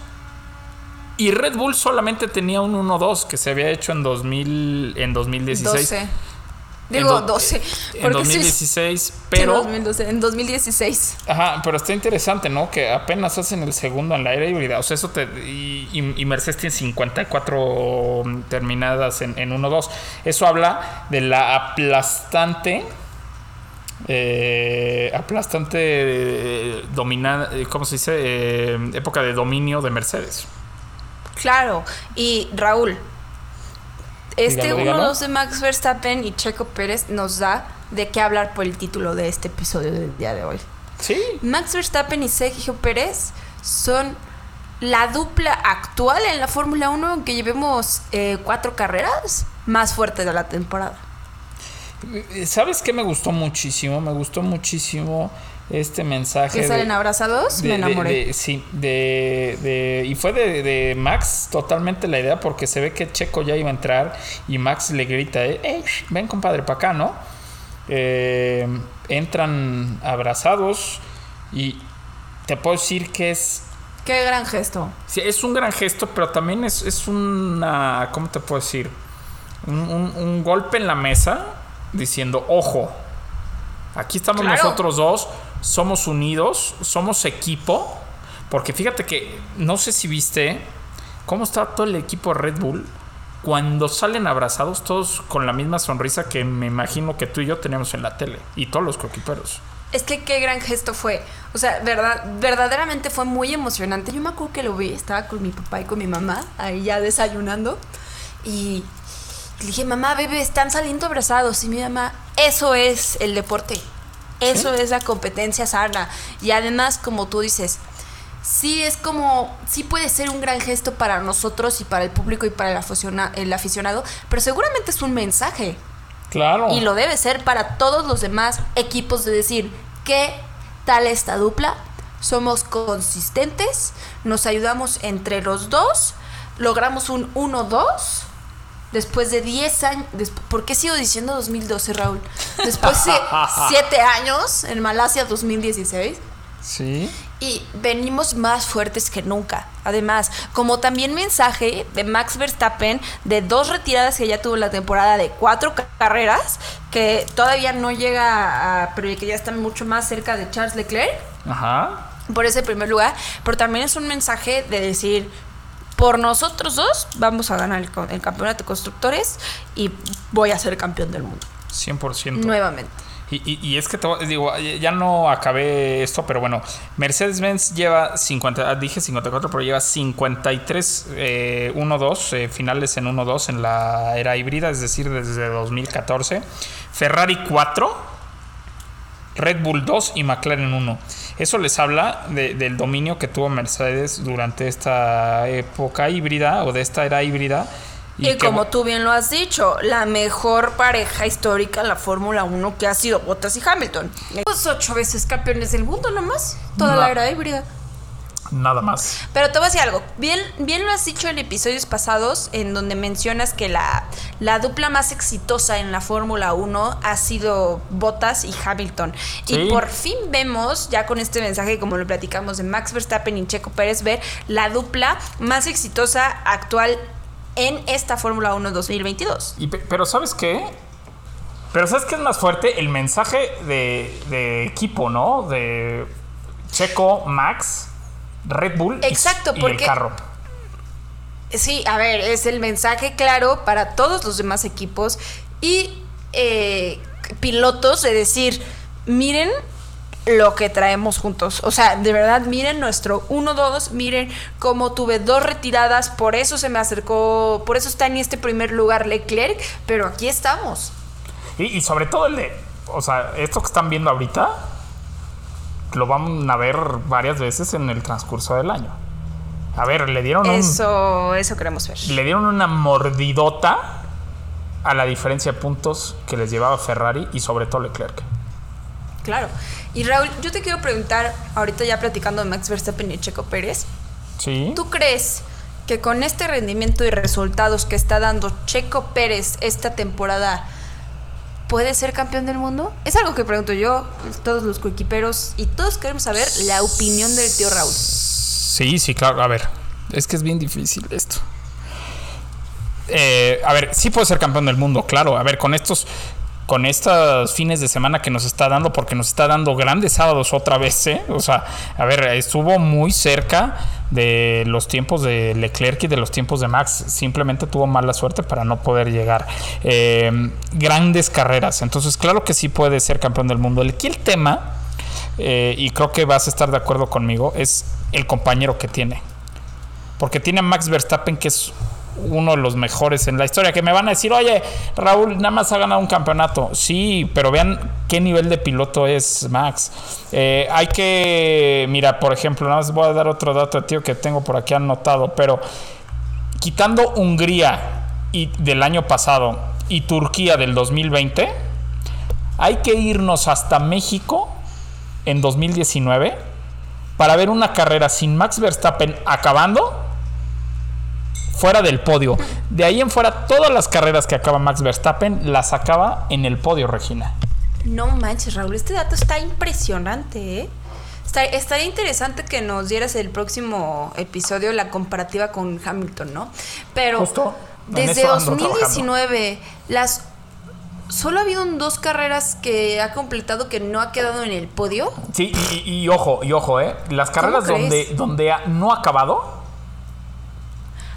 y Red Bull solamente tenía un 1-2 que se había hecho en 2000, en 2016. 12. Digo en do- 12. En porque sí- 2016, sí, pero... 2012, en 2016. Ajá, pero está interesante, ¿no? Que apenas hacen el segundo en la era híbrida. O sea, eso te. Y, y- y Mercedes tiene 54 terminadas en, en 1-2. Eso habla de la aplastante. eh, aplastante eh, dominada. eh, ¿Cómo se dice? Eh, época de dominio de Mercedes. Claro. Y Raúl, este Dígalo, dígalo. 1-2 de Max Verstappen y Checo Pérez nos da de qué hablar por el título de este episodio del día de hoy. Sí. Max Verstappen y Sergio Pérez son la dupla actual en la Fórmula 1, aunque llevemos eh, cuatro carreras, más fuerte de la temporada. Eh, ¿Sabes qué me gustó muchísimo? Me gustó muchísimo este mensaje. Que de- salen abrazados, de- me enamoré. de- sí, de, de- y fue de, de Max totalmente la idea porque se ve que Checo ya iba a entrar y Max le grita, eh, "Ey, ven compadre para acá, ¿no? Eh, entran abrazados y te puedo decir que es, Qué gran gesto. sí, es un gran gesto, pero también es, es una, ¿cómo te puedo decir? Un, un- un golpe en la mesa diciendo, ojo, aquí estamos Claro. nosotros dos, somos unidos, somos equipo, porque fíjate que, no sé si viste cómo está todo el equipo de Red Bull cuando salen abrazados todos con la misma sonrisa que me imagino que tú y yo tenemos en la tele y todos los coquiperos. Es que qué gran gesto fue. O sea, verdad, verdaderamente fue muy emocionante. Yo me acuerdo que lo vi, estaba con mi papá y con mi mamá, ahí ya desayunando. Y le dije, mamá, bebé, están saliendo abrazados. Y mi mamá, eso es el deporte. Eso es la competencia sana. Y además, como tú dices, sí es como, sí puede ser un gran gesto para nosotros y para el público y para el, aficiona- el aficionado, pero seguramente es un mensaje. Claro. Y lo debe ser para todos los demás equipos de decir, ¿qué tal esta dupla? Somos consistentes, nos ayudamos entre los dos, logramos un 1-2 después de 10 años. ¿Por qué sigo diciendo 2012, Raúl? Después de <laughs> 7 años en Malasia 2016. Sí. Y venimos más fuertes que nunca. Además, como también mensaje de Max Verstappen de dos retiradas que ya tuvo la temporada de cuatro ca- carreras, que todavía no llega a, pero que ya están mucho más cerca de Charles Leclerc Ajá. por ese primer lugar, pero también es un mensaje de decir, por nosotros dos vamos a ganar el, el campeonato de constructores y voy a ser campeón del mundo 100%. nuevamente. Y, y- y es que te voy- digo, ya no acabé esto, pero bueno, Mercedes-Benz lleva 50, ah, dije 54, pero lleva 53 eh, 1-2, eh, finales en 1-2 en la era híbrida, es decir, desde 2014. Ferrari 4, Red Bull 2 y McLaren 1. Eso les habla de- del dominio que tuvo Mercedes durante esta época híbrida o de esta era híbrida. Y, que- como tú bien lo has dicho, la mejor pareja histórica en la Fórmula 1 que ha sido Bottas y Hamilton. Pues ocho veces campeones del mundo nomás, toda No. la era híbrida. Nada más. Pero te voy a decir algo, bien, bien lo has dicho en episodios pasados en donde mencionas que la, la dupla más exitosa en la Fórmula 1 ha sido Bottas y Hamilton. Sí. Y por fin vemos, ya con este mensaje como lo platicamos de Max Verstappen y Checo Pérez, ver la dupla más exitosa actual en esta Fórmula 1 2022. Y pe- pero ¿sabes qué? Pero ¿sabes qué es más fuerte? El mensaje de, de equipo, ¿no? De Checo, Max, Red Bull y- Exacto, y, el porque- carro. Sí, a ver, es el mensaje claro para todos los demás equipos y eh, pilotos de decir, miren lo que traemos juntos. O sea, de verdad, miren nuestro 1-2, miren cómo tuve dos retiradas, por eso se me acercó, por eso está en este primer lugar Leclerc, pero aquí estamos. Y, y sobre todo el de, o sea, esto que están viendo ahorita, lo van a ver varias veces en el transcurso del año. A ver, le dieron un, Eso, eso queremos ver. le dieron una mordidota a la diferencia de puntos que les llevaba Ferrari y sobre todo Leclerc. Claro. Y Raúl, yo te quiero preguntar, ahorita ya platicando de Max Verstappen y Checo Pérez, Sí. ¿Tú crees que con este rendimiento y resultados que está dando Checo Pérez esta temporada puede ser campeón del mundo? Es algo que pregunto yo, todos los coequiperos y todos queremos saber la opinión del tío Raúl. Sí, sí, claro. A ver, es que es bien difícil esto. Eh, a ver, sí puede ser campeón del mundo, claro. A ver, con estos con estos fines de semana que nos está dando, porque nos está dando grandes sábados otra vez, ¿eh? O sea, a ver, estuvo muy cerca de los tiempos de Leclerc y de los tiempos de Max. Simplemente tuvo mala suerte para no poder llegar. Eh, grandes carreras. Entonces, claro que sí puede ser campeón del mundo. Aquí el tema, eh, y creo que vas a estar de acuerdo conmigo, es el compañero que tiene. Porque tiene a Max Verstappen, que es uno de los mejores en la historia. Que me van a decir, oye, Raúl, nada más ha ganado un campeonato. Sí, pero vean qué nivel de piloto es Max. Eh, hay que, mira, por ejemplo, nada más voy a dar otro dato, tío, que tengo por aquí anotado, pero quitando Hungría y del año pasado y Turquía del 2020, hay que irnos hasta México en 2019 para ver una carrera sin Max Verstappen acabando fuera del podio. De ahí en fuera, todas las carreras que acaba Max Verstappen las acaba en el podio, Regina. No manches, Raúl, este dato está impresionante, ¿eh? Está- Estaría interesante que nos dieras el próximo episodio la comparativa con Hamilton, ¿no? Pero Justo, desde eso ando 2019, las solo ha habido dos carreras que ha completado que no ha quedado en el podio. Sí, y, y- y ojo, y ojo, ¿eh? Las carreras donde, donde ha- no ha acabado,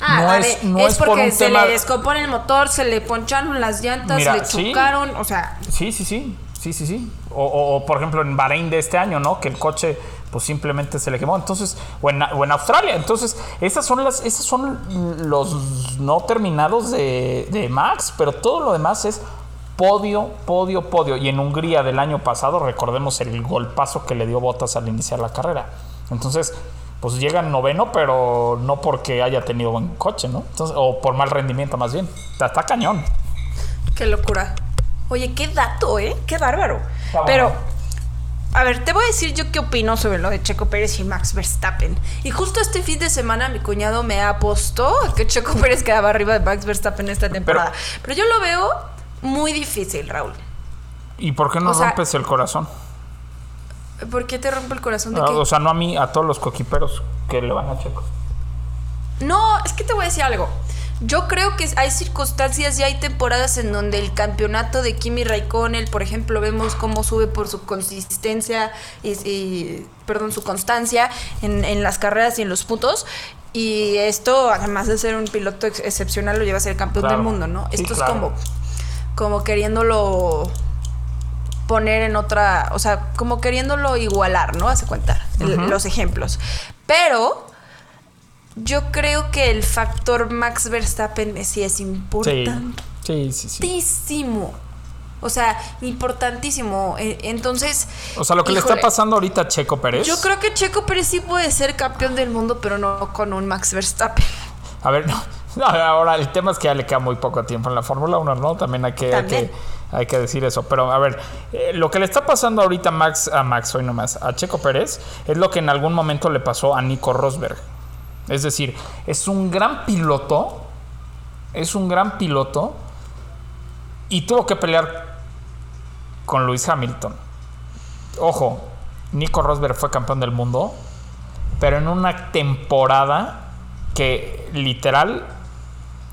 Ah, No es- no es es por porque un se tema- le descompone el motor, se le poncharon las llantas, Mira, le sí. chocaron, o sea, sí, sí, sí, sí, sí, sí. O, o- o, por ejemplo en Bahrein de este año, ¿no? Que el coche pues simplemente se le quemó. Entonces, o en, o en Australia. Entonces, esas son las, esos son los no terminados de, de Max, pero todo lo demás es podio, podio, podio. Y en Hungría del año pasado, recordemos el golpazo que le dio Botas al iniciar la carrera. Entonces, pues llega en noveno, pero no porque haya tenido buen coche, ¿no? Entonces, o por mal rendimiento más bien. Está, está cañón. Qué locura. Oye, qué dato, ¿eh? Qué bárbaro. Está Pero, bueno. a ver, te voy a decir yo qué opino sobre lo de Checo Pérez y Max Verstappen. Y justo este fin de semana mi cuñado me apostó a que Checo Pérez quedaba arriba de Max Verstappen esta temporada. Pero, yo lo veo muy difícil, Raúl. ¿Y por qué no O sea, rompes el corazón? ¿Por qué te rompe el corazón de que... O sea, no a mí, a todos los coquiperos que le van a Checo. No, es que te voy a decir algo. Yo creo que hay circunstancias y hay temporadas en donde el campeonato de Kimi Raikkonen, por ejemplo, vemos cómo sube por su consistencia y, y- perdón, su constancia en, en las carreras y en los puntos. Y esto, además de ser un piloto ex- excepcional, lo lleva a ser campeón Claro. del mundo, ¿no? Sí, esto claro. es como, como queriéndolo poner en otra, o sea, como queriéndolo igualar, ¿no? Hace cuenta el- los ejemplos. Pero yo creo que el factor Max Verstappen sí es importantísimo. sí, sí. sí. O sea, importantísimo. Eh, Entonces. O sea, lo que le está pasando ahorita a Checo Pérez. Yo creo que Checo Pérez sí puede ser campeón del mundo, pero no con un Max Verstappen. A ver, no, <laughs> ahora el tema es que ya le queda muy poco tiempo en la Fórmula 1, ¿no? También hay que, hay También. que, hay que decir eso. Pero a ver, eh, lo que le está pasando ahorita Max, a Max, hoy nomás, a Checo Pérez, es lo que en algún momento le pasó a Nico Rosberg. Es decir, es un gran piloto, es un gran piloto y tuvo que pelear con Lewis Hamilton. Ojo, Nico Rosberg fue campeón del mundo, pero en una temporada que literal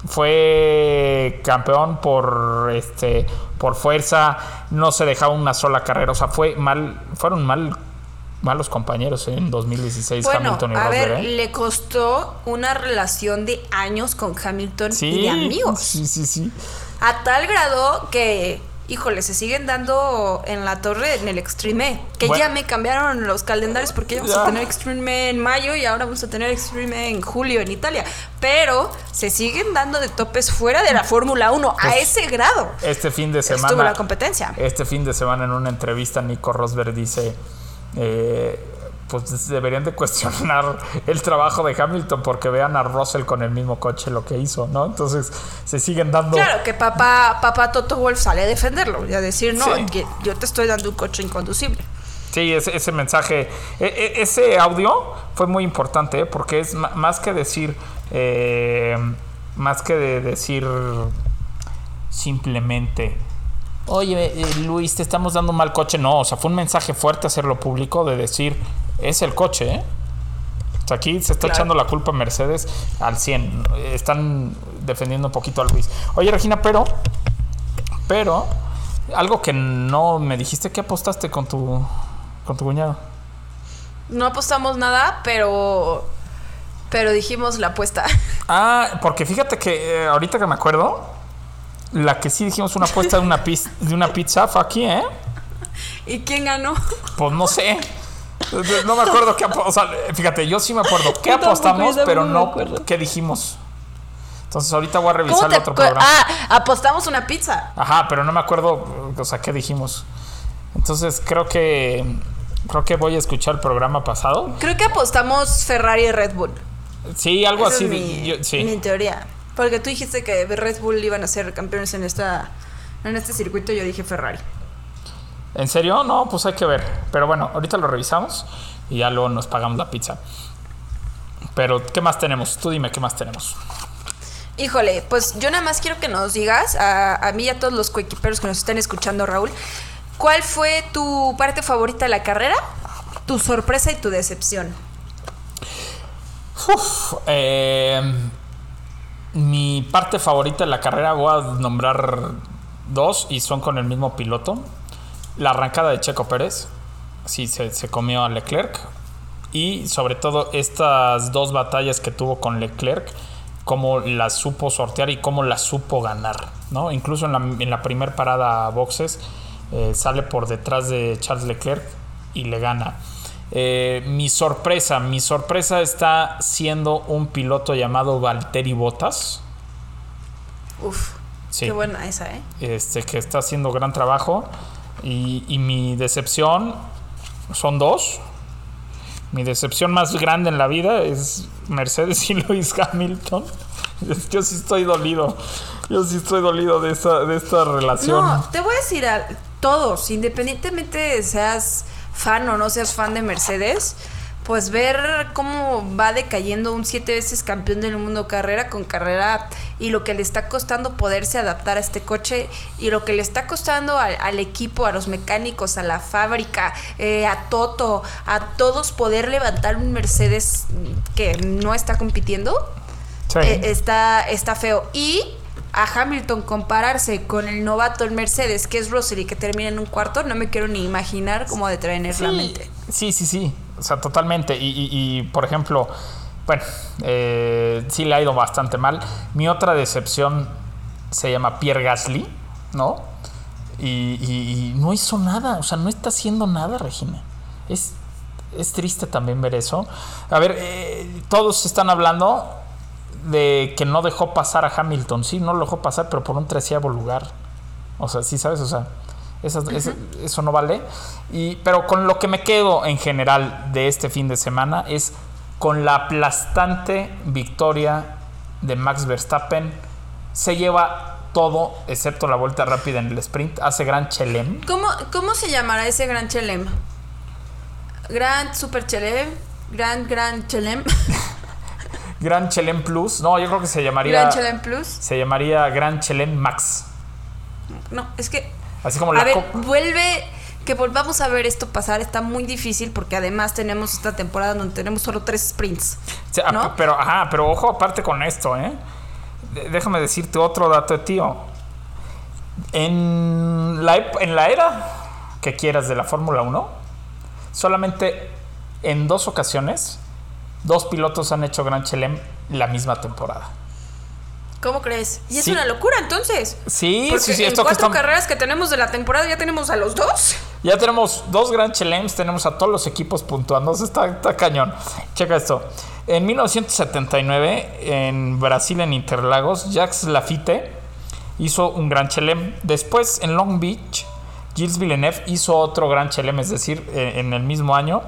fue campeón por este por fuerza, no se dejaba una sola carrera, o sea, fue mal, fueron mal malos compañeros en 2016 Bueno, Hamilton y a Rosberg. ver, ¿eh? le costó una relación de años con Hamilton y de amigos. Sí, sí, sí. A tal grado que, híjole, se siguen dando en la torre en el Extreme E. Que Bueno. ya me cambiaron los calendarios porque ya vamos Ya. a tener Extreme E en mayo y ahora vamos a tener Extreme E en julio en Italia. Pero se siguen dando de topes fuera de la Fórmula 1 a Pues, ese grado. Este fin de semana. Estuvo la competencia. Este fin de semana en una entrevista Nico Rosberg dice, eh, pues deberían de cuestionar el trabajo de Hamilton porque vean a Russell con el mismo coche lo que hizo, ¿no? Entonces se siguen dando... Claro que papá, papá Toto Wolf sale a defenderlo y a decir, no, Sí. yo te estoy dando un coche inconducible. Sí, ese, ese mensaje, e- e- ese audio fue muy importante ¿eh? porque es más que decir, eh, más que de decir simplemente, oye eh, Luis, te estamos dando un mal coche. No, o sea, fue un mensaje fuerte hacerlo público de decir, es el coche, ¿eh? O sea, aquí se está Claro. echando la culpa a Mercedes al 100. Están defendiendo un poquito a Luis. Oye, Regina, pero, pero, Algo que no me dijiste, ¿qué apostaste con tu, con tu cuñado? No apostamos nada, pero. Pero dijimos la apuesta. <laughs> Ah, porque fíjate que eh, ahorita que me acuerdo, la que sí dijimos una apuesta de una, de una pizza fue aquí, ¿eh? ¿Y quién ganó? Pues no sé. No me acuerdo qué apo- O sea, fíjate, yo sí me acuerdo qué apostamos, pero no qué dijimos. Entonces ahorita voy a ¿Cómo revisar el otro programa. Ah, apostamos una pizza. Ajá, pero no me acuerdo, o sea, qué dijimos. Entonces creo que creo que voy a escuchar el programa pasado. Creo que apostamos Ferrari y Red Bull. Sí, algo Esa así. es mi, yo- sí. mi teoría. Porque tú dijiste que Red Bull iban a ser campeones en esta en este circuito, yo dije Ferrari. ¿En serio? No, pues hay que ver. Pero bueno, ahorita lo revisamos y ya luego nos pagamos la pizza. Pero, ¿qué más tenemos? Tú dime qué más tenemos. Híjole, pues yo nada más quiero que nos digas, a, a mí y a todos los coequiperos que nos están escuchando, Raúl, ¿cuál fue tu parte favorita de la carrera? Tu sorpresa y tu decepción. Uf, eh, mi parte favorita de la carrera voy a nombrar dos y son con el mismo piloto. La arrancada de Checo Pérez, sí, se, se comió a Leclerc. Y sobre todo estas dos batallas que tuvo con Leclerc, cómo las supo sortear y cómo las supo ganar. ¿no? Incluso en la, en la primer parada a boxes eh, sale por detrás de Charles Leclerc y le gana. Eh, mi sorpresa, mi sorpresa está siendo un piloto llamado Valtteri Bottas, Uf, Sí. qué buena esa, ¿eh? este, que está haciendo gran trabajo. Y, y mi decepción son dos. Mi decepción más grande en la vida es Mercedes y <laughs> Lewis Hamilton. Yo sí estoy dolido. Yo sí estoy dolido de esta, de esta relación. No, te voy a decir a todos, independientemente seas fan o no seas fan de Mercedes, pues ver cómo va decayendo un siete veces campeón del mundo carrera con carrera y lo que le está costando poderse adaptar a este coche y lo que le está costando al, al equipo, a los mecánicos, a la fábrica, eh, a Toto, a todos poder levantar un Mercedes que no está compitiendo Sí. eh, está, está feo. Y a Hamilton compararse con el novato el Mercedes, que es Russell y que termina en un cuarto, no me quiero ni imaginar cómo de tener la mente. Sí, sí, sí. O sea, totalmente. Y, por ejemplo, bueno, eh, sí le ha ido bastante mal. Mi otra decepción se llama Pierre Gasly, ¿no? Y no hizo nada. O sea, no está haciendo nada, Regina. Es, es triste también ver eso. A ver, eh, todos están hablando de que no dejó pasar a Hamilton. Sí, no lo dejó pasar, pero por un treceavo lugar. O sea, sí, ¿sabes? O sea, eso, no vale. Y, pero con lo que me quedo en general de este fin de semana es con la aplastante victoria de Max Verstappen. Se lleva todo excepto la vuelta rápida en el sprint. Hace gran chelem. ¿Cómo, ¿Cómo se llamará ese gran Chelem? Gran Super Chelem, Gran Gran Chelem, <laughs> Gran chelem plus. No, yo creo que se llamaría. Gran Chelem Plus. Se llamaría Gran chelem max. No, es que Así como A la ver, vuelve, que volvamos a ver esto pasar, está muy difícil porque además tenemos esta temporada donde tenemos solo tres sprints. Sí, ah, ¿no? Pero, ajá, pero ojo aparte con esto, ¿eh? Déjame decirte otro dato de tío. En la, en la era que quieras de la Fórmula 1, solamente en dos ocasiones, dos pilotos han hecho Gran Chelem la misma temporada. ¿Cómo crees? Y es Sí. una locura entonces. Sí, Porque sí, sí, en esto que cuatro estamos- carreras que tenemos de la temporada ya tenemos a los dos. Ya tenemos dos Grand Chelems, tenemos a todos los equipos puntuando. Está, está cañón. Checa esto. En 1979, en Brasil, en Interlagos, Jacques Lafitte hizo un Gran Chelem. Después, en Long Beach, Gilles Villeneuve hizo otro Gran Chelem, es decir, en el mismo año.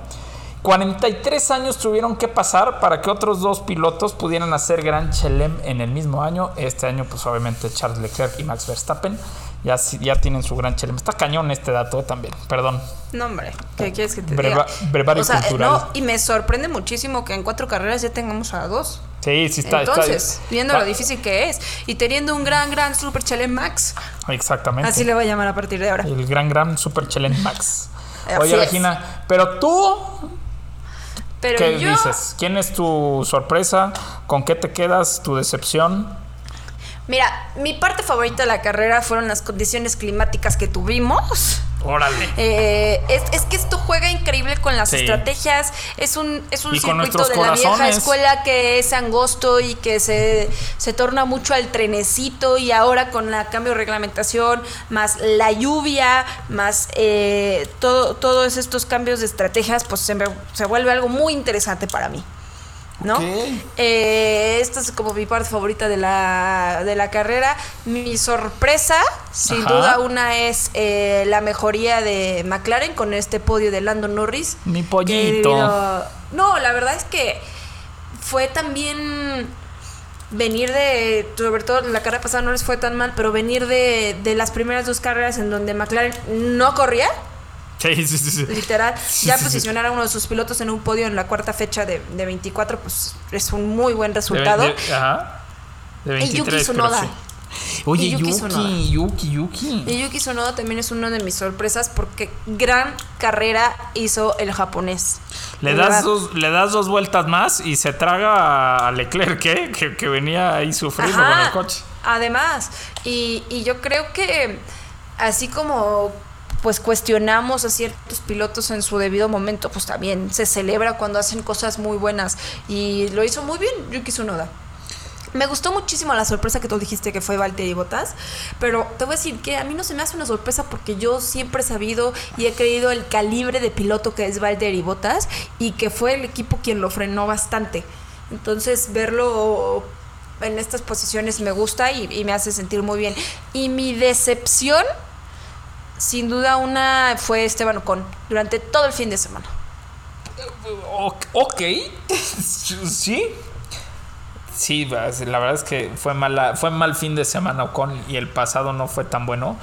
43 años tuvieron que pasar para que otros dos pilotos pudieran hacer Gran Chelem en el mismo año. Este año, pues obviamente Charles Leclerc y Max Verstappen ya, tienen su Gran Chelem. Está cañón este dato eh, también, perdón. No, hombre, ¿qué quieres que te Breva- diga? brevario O sea, cultural. no, y me sorprende muchísimo que en cuatro carreras ya tengamos a dos. Sí, sí está. está- Entonces, viendo va- lo difícil que es y teniendo un gran, gran Super Chelem Max, Exactamente. así le voy a llamar a partir de ahora. El gran, gran Super Chelem Max. <laughs> Oye. Regina, pero tú, Pero ¿qué yo, dices? ¿Quién es tu sorpresa? ¿Con qué te quedas? ¿Tu decepción? Mira, mi parte favorita de la carrera fueron las condiciones climáticas que tuvimos. Órale. Eh, es, es que esto juega increíble con las Sí. estrategias. Es un, es un circuito de la vieja escuela que es angosto y que se, se torna mucho al trenecito. Y ahora con la cambio de reglamentación, más la lluvia, más eh, todo, todos estos cambios de estrategias, pues se, me- se vuelve algo muy interesante para mí. ¿No? Eh, esta es como mi parte favorita de la, de la carrera. Mi sorpresa, sin Ajá. duda, una es eh, la mejoría de McLaren con este podio de Lando Norris. Mi pollito. debido- No, la verdad es que fue también venir de, sobre todo la carrera pasada no les fue tan mal, pero venir de, de las primeras dos carreras en donde McLaren no corría, Sí, sí, sí. sí. literal, ya posicionar a uno de sus pilotos en un podio en la cuarta fecha de, de 24, pues es un muy buen resultado. de- ajá. De Y Yuki 23, pero Tsunoda. Oye, Y Yuki Yuki. Yuki, Yuki, Y Yuki Tsunoda también es una de mis sorpresas porque gran carrera hizo el japonés. Le das, dos, le das dos vueltas más y se traga a Leclerc, ¿eh? que, que venía ahí sufriendo Ajá, con el coche. Además, y, y yo creo que así como pues cuestionamos a ciertos pilotos en su debido momento, pues también se celebra cuando hacen cosas muy buenas y lo hizo muy bien Yuki Tsunoda. Me gustó muchísimo la sorpresa que tú dijiste que fue Valtteri Bottas, pero te voy a decir que a mí no se me hace una sorpresa porque yo siempre he sabido y he creído el calibre de piloto que es Valtteri Bottas y que fue el equipo quien lo frenó bastante. Entonces verlo en estas posiciones me gusta y, y me hace sentir muy bien. Y mi decepción, sin duda una, fue Esteban Ocon durante todo el fin de semana. Ok, <laughs> sí. Sí, vas, la verdad es que fue mala, fue mal fin de semana Ocon y el pasado no fue tan bueno.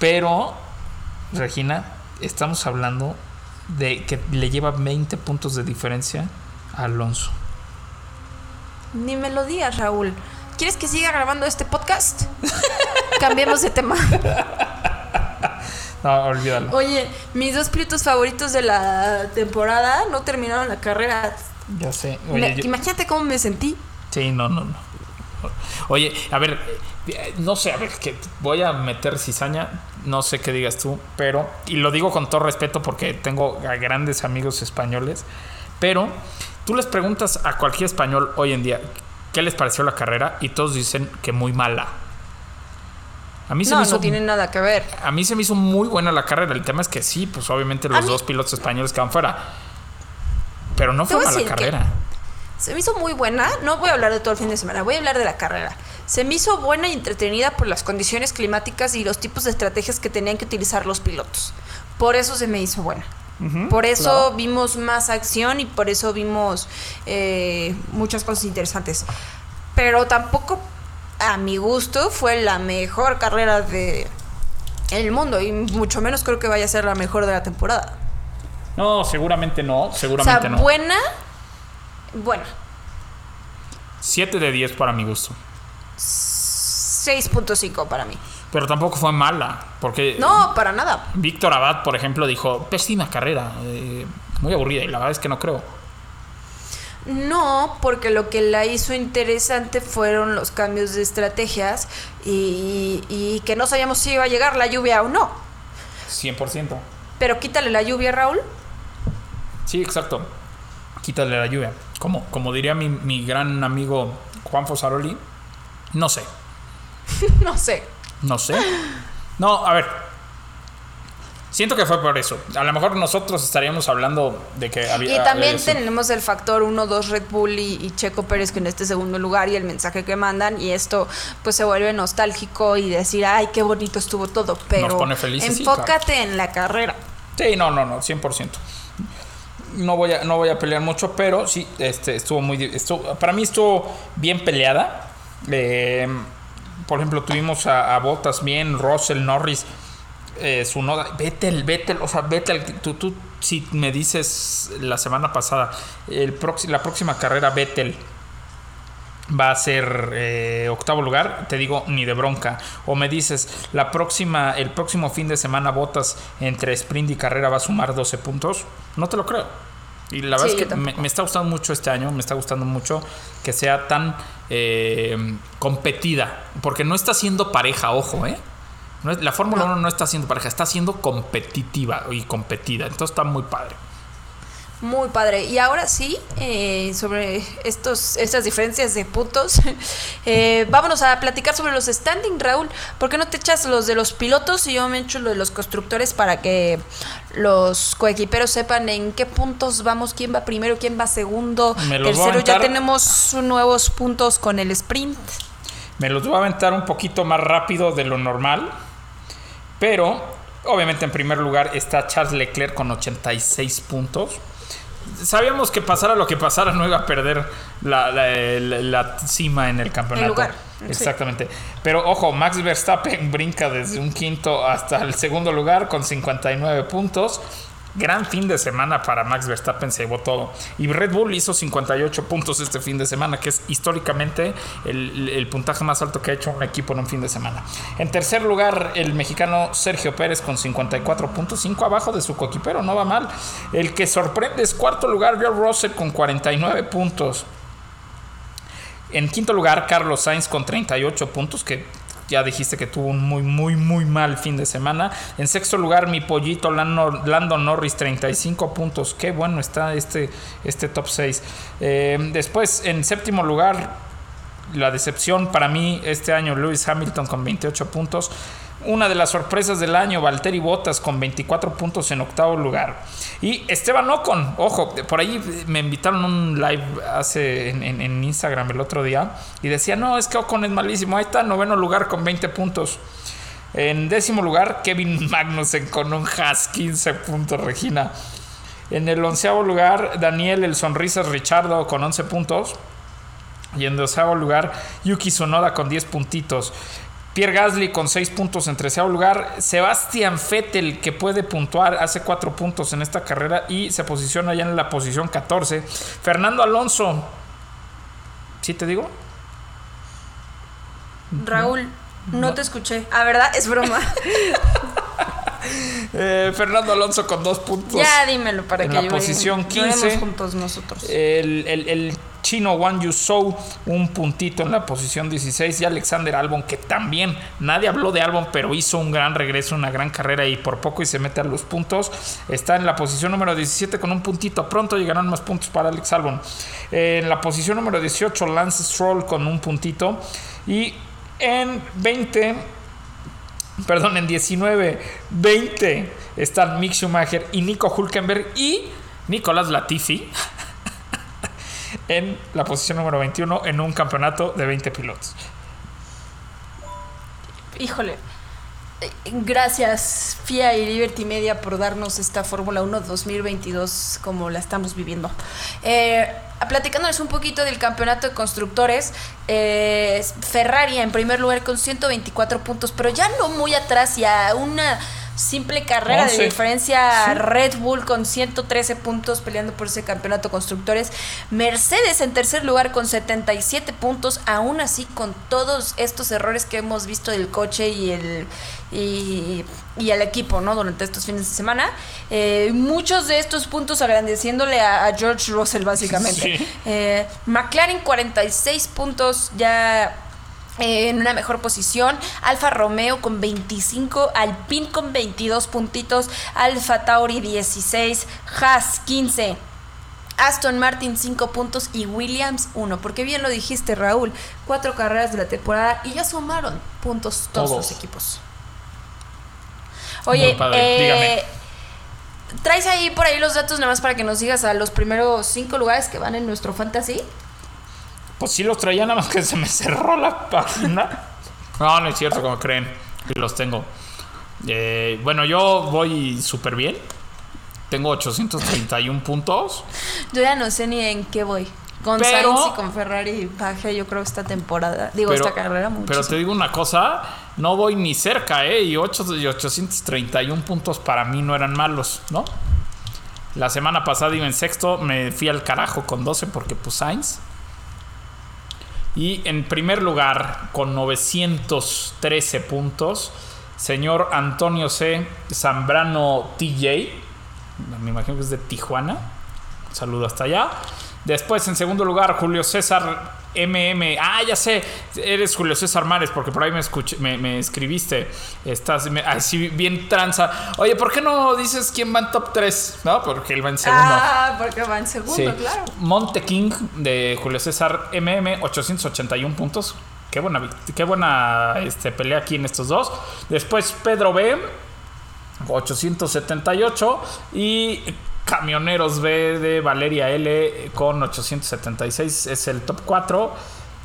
Pero, Regina, estamos hablando de que le lleva 20 puntos de diferencia a Alonso. Ni me lo digas, Raúl. ¿Quieres que siga grabando este podcast? <laughs> Cambiemos de tema. <laughs> No, olvídalo. Oye, mis dos pilotos favoritos de la temporada no terminaron la carrera. Ya sé. Oye, yo- Imagínate cómo me sentí. Sí, no, no, no. Oye, a ver, eh, no sé, a ver, que voy a meter cizaña, no sé qué digas tú, pero, y lo digo con todo respeto porque tengo a grandes amigos españoles, pero tú les preguntas a cualquier español hoy en día qué les pareció la carrera y todos dicen que muy mala. A mí se No, me hizo no tiene nada que ver. a mí se me hizo muy buena la carrera. El tema es que sí, pues obviamente los dos pilotos españoles quedan fuera. Pero no fue mala carrera. Se me hizo muy buena. No voy a hablar de todo el fin de semana, voy a hablar de la carrera. Se me hizo buena y entretenida por las condiciones climáticas y los tipos de estrategias que tenían que utilizar los pilotos. Por eso se me hizo buena. por eso claro. vimos más acción y por eso vimos eh, muchas cosas interesantes. Pero tampoco, a mi gusto, fue la mejor carrera de el mundo y mucho menos creo que vaya a ser la mejor de la temporada. No, seguramente no, O seguramente sea, no. buena, buena. 7 de 10 para mi gusto. 6.5 para mí. Pero tampoco fue mala, porque No, para nada. Víctor Abad, por ejemplo, dijo, pésima carrera, eh, muy aburrida, y la verdad es que no creo. No, porque lo que la hizo interesante fueron los cambios de estrategias y, y que no sabíamos si iba a llegar la lluvia o no. 100%. Pero quítale la lluvia, Raúl. Sí, exacto. Quítale la lluvia. Como, como diría mi, mi gran amigo Juan Fosaroli, no sé, <laughs> no sé. no sé. No, a ver. Siento que fue por eso. A lo mejor nosotros estaríamos hablando de que había... Y también sí. tenemos el factor 1-2 Red Bull y, y Checo Pérez que en este segundo lugar y el mensaje que mandan y esto pues se vuelve nostálgico y decir, ay, qué bonito estuvo todo, pero pone felices, sí, enfócate en la carrera. Sí, no, no, no, 100%. No voy a, no voy a pelear mucho, pero sí, este, estuvo muy... Estuvo, para mí estuvo bien peleada. Eh, por ejemplo, tuvimos a, a Bottas bien, Russell, Norris, eh, Sunoda, Vettel, Vettel, o sea, Vettel, tú, tú si me dices la semana pasada, el la próxima carrera Vettel va a ser eh, octavo lugar, te digo ni de bronca. O me dices, la próxima, el próximo fin de semana Botas entre sprint y carrera va a sumar 12 puntos, no te lo creo. Y la verdad Sí, es que me está gustando mucho este año, me está gustando mucho que sea tan eh, competida, porque no está siendo pareja, ojo, ¿eh? No es- la Fórmula 1 no está siendo pareja, está siendo competitiva y competida, entonces está muy padre. Muy padre. Y ahora sí, eh, sobre estos, estas diferencias de puntos, <laughs> eh, vámonos a platicar sobre los standing, Raúl. ¿Por qué no te echas los de los pilotos y yo me echo los de los constructores para que los coequiperos sepan en qué puntos vamos, quién va primero, quién va segundo, tercero? Ya tenemos nuevos puntos con el sprint. Me los voy a aventar un poquito más rápido de lo normal, pero obviamente en primer lugar está Charles Leclerc con 86 puntos. Sabíamos que pasara lo que pasara, no iba a perder la, la- la- la cima en el campeonato. El lugar, sí. Exactamente. Pero ojo, Max Verstappen brinca desde un quinto hasta el segundo lugar con 59 puntos. Gran fin de semana para Max Verstappen, se llevó todo. Y Red Bull hizo 58 puntos este fin de semana, que es históricamente el, puntaje más alto que ha hecho un equipo en un fin de semana. En tercer lugar, el mexicano Sergio Pérez con 54 puntos, 5 abajo de su coequipero, no va mal. El que sorprende es cuarto lugar, George Russell con 49 puntos. En quinto lugar, Carlos Sainz con 38 puntos, que ya dijiste que tuvo un muy, muy, muy mal fin de semana. En sexto lugar, mi pollito Lando, Lando Norris, 35 puntos. Qué bueno está este, este top 6. Eh, después, en séptimo lugar, la decepción para mí este año, Lewis Hamilton con 28 puntos. Una de las sorpresas del año, Valtteri Bottas con 24 puntos en octavo lugar. Y Esteban Ocon, ojo, por ahí me invitaron un live hace en, en- Instagram el otro día y decía, no, es que Ocon es malísimo. Ahí está, noveno lugar con 20 puntos. En décimo lugar, Kevin <laughs> Magnussen con un Haas 15 puntos, Regina. En el onceavo lugar, Daniel el Sonrisas Richardo con 11 puntos. Y en doceavo lugar, Yuki Tsunoda con 10 puntitos. Pierre Gasly con 6 puntos en treceavo lugar. Sebastian Vettel, que puede puntuar, hace 4 puntos en esta carrera y se posiciona ya en la posición 14. Fernando Alonso. ¿Sí te digo? Raúl, no, te escuché. Ah, ¿verdad? Es broma. <laughs> <laughs> Eh, Fernando Alonso con 2 puntos. ya dímelo para en que la yo- posición lloremos 15. juntos nosotros. El, el- el chino Wang Yuzhou, un puntito en la posición 16. Y Alexander Albon, que también nadie habló de Albon, pero hizo un gran regreso, una gran carrera y por poco y se mete a los puntos. Está en la posición número 17 con un puntito. Pronto llegarán más puntos para Alex Albon. En la posición número 18, Lance Stroll con un puntito. Y en 20. Perdón, en 19, 20 están Mick Schumacher y Nico Hulkenberg y Nicolás Latifi en la posición número 21 en un campeonato de 20 pilotos. Híjole. Gracias FIA y Liberty Media por darnos esta Fórmula 1 2022 como la estamos viviendo. Eh, platicándoles un poquito del campeonato de constructores, eh, Ferrari en primer lugar con 124 puntos, pero ya no muy atrás y a una simple carrera de diferencia Red Bull con 113 puntos peleando por ese campeonato constructores. Mercedes en tercer lugar con 77 puntos, aún así con todos estos errores que hemos visto del coche y el y, y el equipo, ¿no? Durante estos fines de semana. Eh, muchos de estos puntos agradeciéndole a, a George Russell, básicamente. Sí. Eh, McLaren 46 puntos ya en una mejor posición. Alfa Romeo con 25, Alpine con 22 puntitos, Alfa Tauri 16, Haas 15. Aston Martin 5 puntos y Williams 1. Porque bien lo dijiste, Raúl. Cuatro carreras de la temporada y ya sumaron puntos todos, Todos. los equipos. Oye, eh. ¿traes ahí por ahí los datos nada más para que nos digas a los primeros cinco lugares que van en nuestro fantasy? Pues sí los traía, nada más que se me cerró la página. No, no es cierto, como creen. Sí los tengo. Eh, bueno, yo voy súper bien. Tengo 831 puntos. Yo ya no sé ni en qué voy. Con Pero- Sainz y con Ferrari bajé yo creo esta temporada. Digo, esta carrera mucho. pero te digo una cosa, no voy ni cerca, ¿eh? Y, ocho- y 831 puntos para mí no eran malos, ¿no? La semana pasada iba en sexto, me fui al carajo con 12 porque pues Sainz. Y en primer lugar, con 913 puntos, señor Antonio C. Zambrano TJ, me imagino que es de Tijuana, Saludo hasta allá. Después, en segundo lugar, Julio César MM. Ah, ya sé, eres Julio César Mares, porque por ahí me, escuché, me, me escribiste. Estás me- así bien tranza. Oye, ¿por qué no dices quién va en top 3? No, porque él va en segundo. Ah, porque va en segundo, Sí. claro. Monte King de Julio César MM, 881 puntos. Qué buena, qué buena este, pelea aquí en estos dos. Después Pedro B, 878. Y Camioneros B de Valeria L con 876. Es el top 4.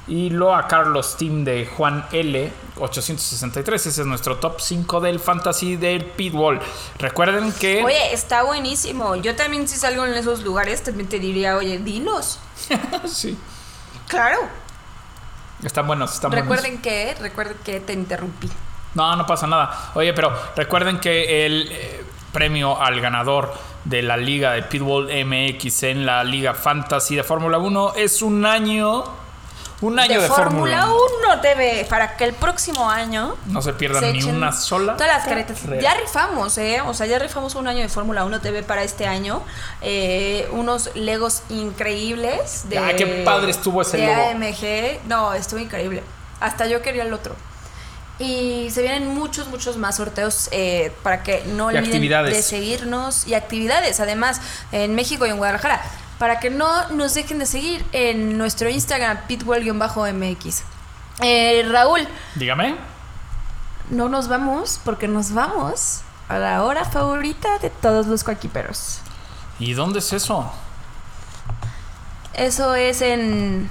Y luego a Carlos Team de Juan L, 863. Ese es nuestro top 5 del Fantasy del Pitbull. Recuerden que. Oye, está buenísimo. Yo también si salgo en esos lugares también te diría, oye, dinos. <laughs> sí, Claro. están buenos. Están buenos. Recuerden que, recuerden que te interrumpí. No, no pasa nada. Oye, pero recuerden que el eh, premio al ganador de la Liga de Pitbull MX en la Liga Fantasy de Fórmula 1 es un año. Un año de, de Fórmula 1. 1 TV para que el próximo año No se pierdan se ni una sola. Todas las caretas. carrera. Ya rifamos, ¿eh? O sea, ya rifamos un año de Fórmula 1 TV para este año. Eh, unos Legos increíbles. De, Ah, qué padre estuvo ese de logo. AMG. No, estuvo increíble. Hasta yo quería el otro. Y se vienen muchos, muchos más sorteos eh, para que no Y olviden de seguirnos. Y actividades, además, en México y en Guadalajara. Para que no nos dejen de seguir en nuestro Instagram, pitbull-mx. Eh, Raúl, Dígame. no nos vamos porque nos vamos a la hora favorita de todos los coaquiperos. ¿Y dónde es eso? Eso es en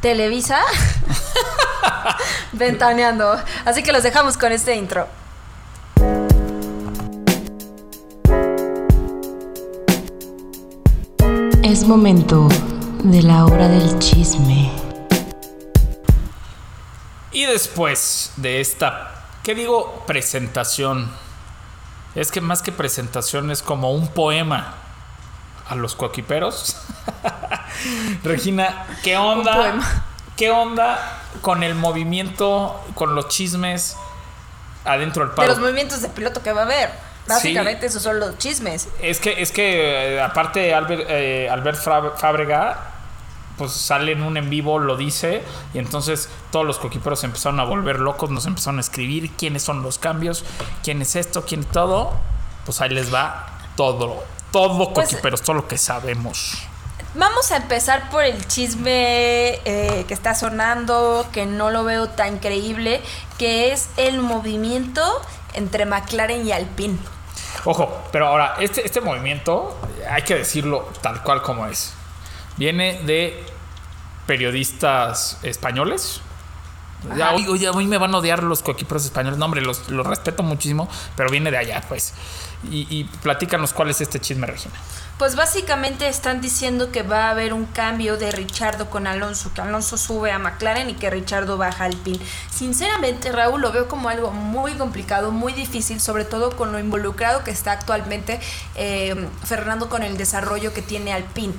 Televisa. <laughs> <laughs> Ventaneando. Así que los dejamos con este intro. Es momento de la hora del chisme. Y después de esta, ¿qué digo? Presentación. Es que más que presentación es como un poema a los coquiperos. <laughs> Regina, ¿qué onda? poema. ¿Qué onda con el movimiento, con los chismes adentro del De palo? los movimientos de piloto que va a haber. Básicamente esos son los chismes. Es que, es que eh, aparte Albert, eh, Albert Fábrega, pues sale en un en vivo, lo dice, y entonces todos los coquiperos se empezaron a volver locos, nos empezaron a escribir quiénes son los cambios, quién es esto, quién es todo. Pues ahí les va todo, todo Pues- coquiperos, todo lo que sabemos. Vamos a empezar por el chisme eh, que está sonando, que no lo veo tan creíble, que es el movimiento entre McLaren y Alpine. Ojo, pero ahora, este, este movimiento, hay que decirlo tal cual como es. Viene de periodistas españoles. Ya, hoy, hoy- hoy me van a odiar los coequiperos españoles. No, hombre, los, los respeto muchísimo, pero viene de allá, pues. Y, y platícanos cuál es este chisme, Regina. Pues básicamente están diciendo que va a haber un cambio de Richardo con Alonso, que Alonso sube a McLaren y que Richardo baja al PIN. Sinceramente, Raúl, lo veo como algo muy complicado, muy difícil, sobre todo con lo involucrado que está actualmente eh, Fernando con el desarrollo que tiene al PIN.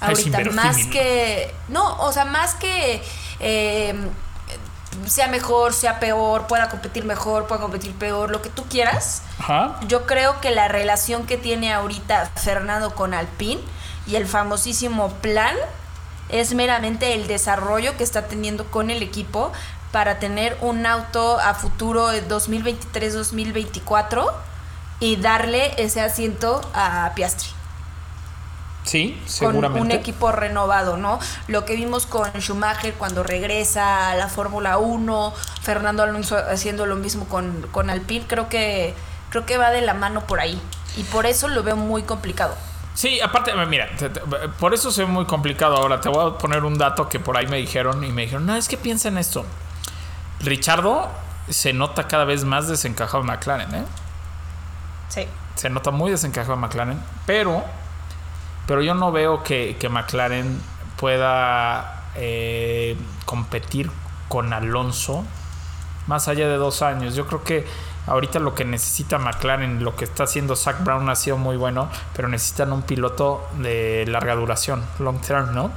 Ah, Ahorita, más que. No, o sea, más que. eh, sea mejor, sea peor, pueda competir mejor, pueda competir peor, lo que tú quieras. Ajá. Yo creo que la relación que tiene ahorita Fernando con Alpine y el famosísimo plan es meramente el desarrollo que está teniendo con el equipo para tener un auto a futuro de 2023-2024 y darle ese asiento a Piastri Sí, con seguramente. un equipo renovado, ¿no? Lo que vimos con Schumacher cuando regresa a la Fórmula 1, Fernando Alonso haciendo lo mismo con, con Alpine, creo que, creo que va de la mano por ahí. Y por eso lo veo muy complicado. Sí, aparte, mira, te- te- por eso se ve muy complicado ahora. Te voy a poner un dato que por ahí me dijeron y me dijeron, no, es que piensa en esto. Richardo se nota cada vez más desencajado en McLaren, ¿eh? Sí. Se nota muy desencajado en McLaren, pero, pero yo no veo que, que McLaren pueda eh, competir con Alonso más allá de dos años. Yo creo que ahorita lo que necesita McLaren, lo que está haciendo Zach Brown ha sido muy bueno, pero necesitan un piloto de larga duración, long term, ¿no?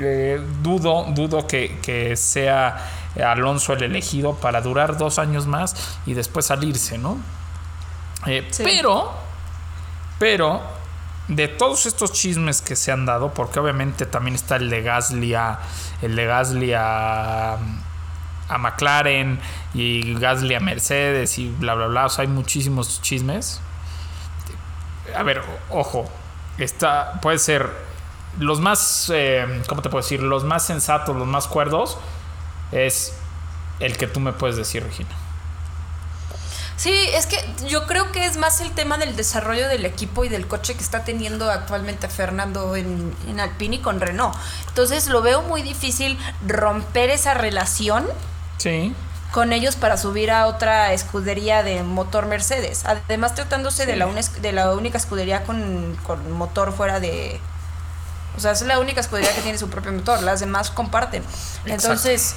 Eh, dudo, dudo que, que sea Alonso el elegido para durar dos años más y después salirse, ¿no? Eh, Sí. Pero, pero de todos estos chismes que se han dado, porque obviamente también está el de Gasly a, el de Gasly a, a McLaren y Gasly a Mercedes y bla bla bla, o sea, hay muchísimos chismes. A ver, ojo, está, puede ser los más, eh, ¿cómo te puedo decir? Los más sensatos, los más cuerdos, es el que tú me puedes decir, Regina. Sí, es que yo creo que es más el tema del desarrollo del equipo y del coche que está teniendo actualmente Fernando en, en Alpine y con Renault. Entonces lo veo muy difícil romper esa relación Sí. con ellos para subir a otra escudería de motor Mercedes. Además, tratándose de, la una de la única escudería con, con motor fuera de... O sea, es la única escudería que tiene su propio motor, las demás comparten. Entonces,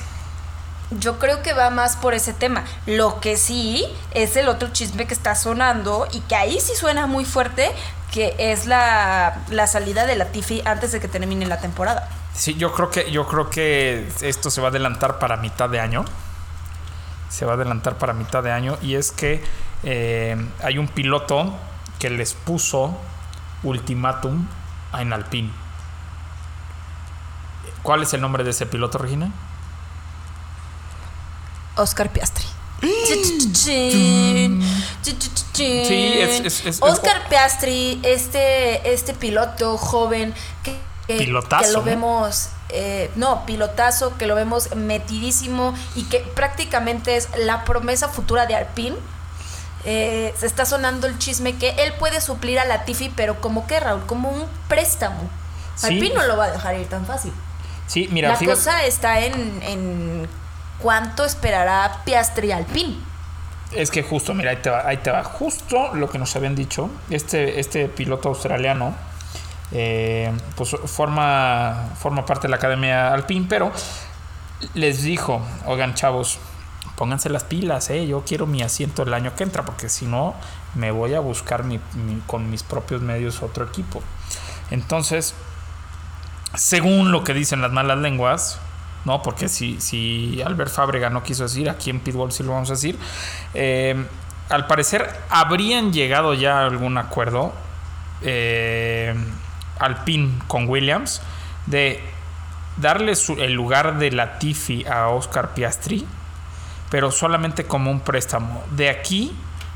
yo creo que va más por ese tema. Lo que sí es el otro chisme que está sonando y que ahí sí suena muy fuerte, que es la, la salida de la Tiffy antes de que termine la temporada. Sí, yo creo que yo creo que esto se va a adelantar para mitad de año. Se va a adelantar para mitad de año y es que eh, hay un piloto que les puso ultimátum en Alpine. ¿Cuál es el nombre de ese piloto, Regina? Oscar Piastri. Sí, es- es- es- Oscar Piastri, este, este piloto joven que, que- Pilotazo, que lo vemos, eh, no, pilotazo, que lo vemos metidísimo y que prácticamente es la promesa futura de Alpine. Eh, se está sonando el chisme que él puede suplir a Latifi, pero como que Raúl, como un préstamo. Sí. Alpine no lo va a dejar ir tan fácil. Sí, mira, la fíjate- cosa está en, en cuánto esperará Piastri Alpine. Es que justo, mira, ahí te va, ahí te va. Justo lo que nos habían dicho. Este, este piloto australiano, eh, pues forma, forma parte de la academia Alpine, pero les dijo, oigan chavos, pónganse las pilas, eh, yo quiero mi asiento el año que entra, porque si no, me voy a buscar mi- mi- con mis propios medios otro equipo. Entonces, según lo que dicen las malas lenguas, ¿no? Porque si, si Albert Fábrega no quiso decir, aquí en Pitbull sí lo vamos a decir, eh, al parecer habrían llegado ya a algún acuerdo eh, Alpine con Williams de darle el lugar de Latifi a Oscar Piastri, pero solamente como un préstamo. De aquí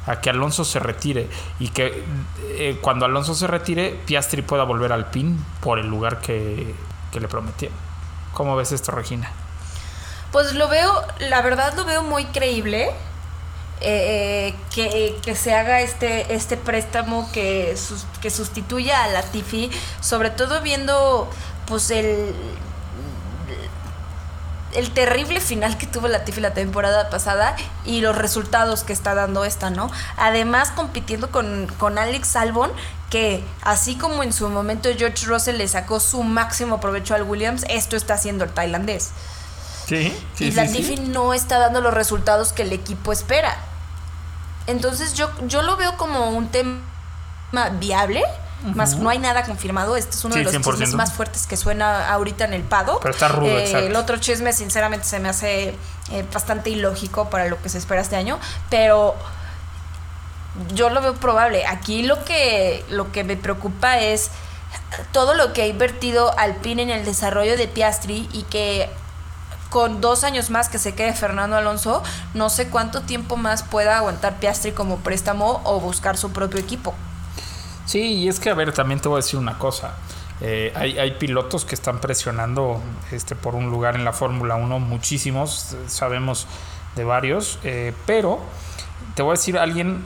a que Alonso se retire y que eh, cuando Alonso se retire, Piastri pueda volver al PIN por el lugar que, que le prometieron. ¿Cómo ves esto, Regina? Pues lo veo, la verdad lo veo muy creíble. eh, que, que se haga este, este préstamo que, que sustituya a la Tifi, sobre todo viendo pues el, el terrible final que tuvo la Tifi la temporada pasada y los resultados que está dando esta, ¿no? Además compitiendo con, con Alex Albon, que así como en su momento George Russell le sacó su máximo provecho al Williams, esto está haciendo el tailandés. Sí, y Latifi no está dando los resultados que el equipo espera. Entonces yo, yo lo veo como un tema viable. Más no hay nada confirmado. Este es uno Sí, de los 100%. chismes más fuertes que suena ahorita en el Pado. Pero está rudo, exacto. El otro chisme, sinceramente, se me hace eh, bastante ilógico para lo que se espera este año. Pero yo lo veo probable. Aquí lo que, lo que me preocupa es todo lo que ha invertido Alpine en el desarrollo de Piastri y que con dos años más que se quede Fernando Alonso, no sé cuánto tiempo más pueda aguantar Piastri como préstamo o buscar su propio equipo. Sí, y es que, a ver, también te voy a decir una cosa. Eh, hay, hay pilotos que están presionando este, por un lugar en la Fórmula 1, muchísimos, sabemos de varios, eh, pero te voy a decir alguien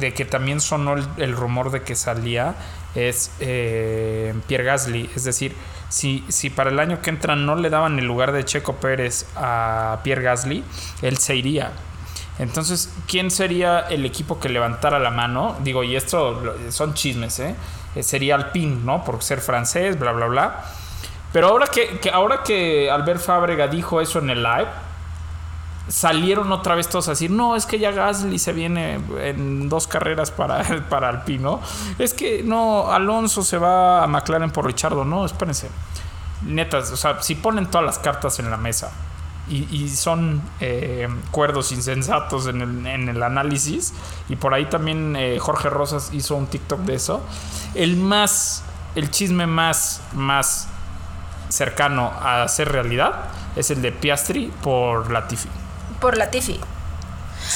de que también sonó el, el rumor de que salía, es eh, Pierre Gasly. Es decir, si, si para el año que entra no le daban el lugar de Checo Pérez a Pierre Gasly, él se iría. Entonces, ¿quién sería el equipo que levantara la mano? Digo, y esto son chismes, ¿eh? Eh, Sería Alpine, ¿no? Por ser francés, bla, bla, bla. Pero ahora que, ahora que Albert Fábrega dijo eso en el live, salieron otra vez todos a decir, no, es que ya Gasly se viene en dos carreras para, <laughs> para Alpine, ¿no? Es que no, Alonso se va a McLaren por Richardo, no, espérense. Netas, o sea, si ponen todas las cartas en la mesa y, y son eh, cuerdos insensatos en el, en el análisis. Y por ahí también eh, Jorge Rosas hizo un TikTok de eso. El más, el chisme más, más cercano a ser realidad es el de Piastri por Latifi. Por Latifi.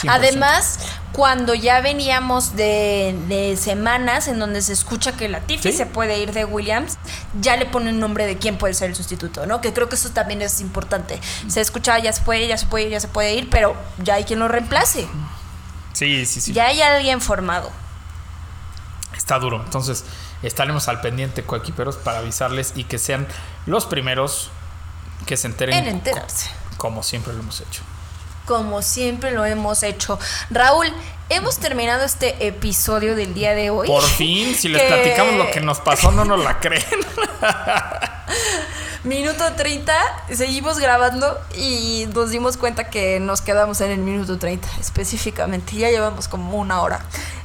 100%. Además, cuando ya veníamos de, de semanas en donde se escucha que Latifi Sí. se puede ir de Williams, ya le pone un nombre de quién puede ser el sustituto, ¿no? Que creo que eso también es importante. Se escucha, ya se puede, ya se puede, ya se puede ir, pero ya hay quien lo reemplace. Sí, sí, sí. Ya hay alguien formado. Está duro. Entonces, estaremos al pendiente, coequiperos, para avisarles y que sean los primeros que se enteren. En enterarse. Como siempre lo hemos hecho. Como siempre lo hemos hecho. Raúl, hemos terminado este episodio del día de hoy. Por fin, si les <laughs> Que- platicamos lo que nos pasó, no nos la creen. <laughs> Minuto 30, seguimos grabando y nos dimos cuenta que nos quedamos en el minuto 30 específicamente. Ya llevamos como una hora.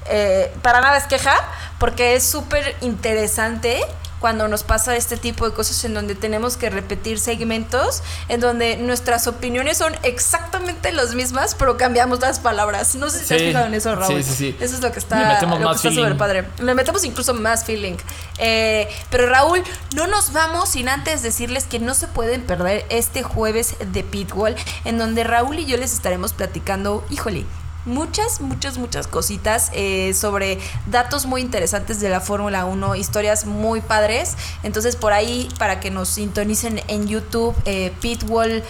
Eh, para nada es queja, porque es súper interesante cuando nos pasa este tipo de cosas en donde tenemos que repetir segmentos, en donde nuestras opiniones son exactamente las mismas, pero cambiamos las palabras. No sé si te has fijado en eso, Raúl. sí, sí, sí. Eso es lo que está, súper padre. Le metemos incluso más feeling. Eh, pero Raúl, no nos vamos sin antes decirles que no se pueden perder este jueves de Pitbull, en donde Raúl y yo les estaremos platicando, híjole. Muchas, muchas, muchas cositas eh, sobre datos muy interesantes de la Fórmula 1, historias muy padres. Entonces, por ahí, para que nos sintonicen en YouTube, eh, Pitbull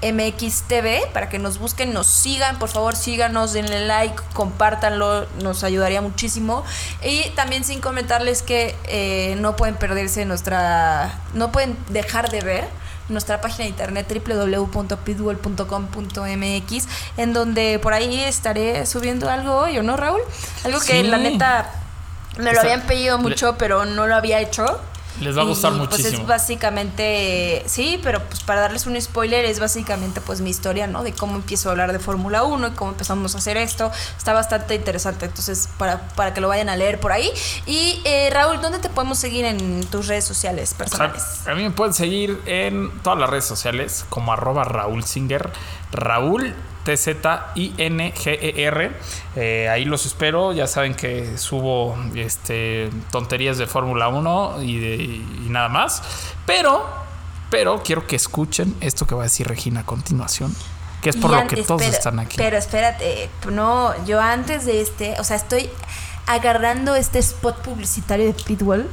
MXTV para que nos busquen, nos sigan, por favor síganos, denle like, compártanlo, nos ayudaría muchísimo. Y también sin comentarles que eh, no pueden perderse nuestra, no pueden dejar de ver nuestra página de internet www.pitbull.com.mx en donde por ahí estaré subiendo algo hoy, ¿o no, Raúl? Algo que Sí. la neta me lo habían pedido mucho, pero no lo había hecho. Les va a gustar Y, Pues muchísimo. es básicamente, sí, pero pues para darles un spoiler es básicamente pues mi historia, ¿no? De cómo empiezo a hablar de Fórmula 1 y cómo empezamos a hacer esto. Está bastante interesante, entonces para, para que lo vayan a leer por ahí. Y eh, Raúl, ¿dónde te podemos seguir en tus redes sociales O sea, personales? a mí me pueden seguir en todas las redes sociales como arroba Raúl Singer. Raúl T-Z-I-N-G-E-R. Eh, ahí los espero. Ya saben que subo este, tonterías de Fórmula 1 y, de- y nada más. Pero, pero quiero que escuchen esto que va a decir Regina a continuación. Que es por lo que todos están aquí. Pero espérate, no, yo antes de este, o sea, estoy agarrando este spot publicitario de Pitbull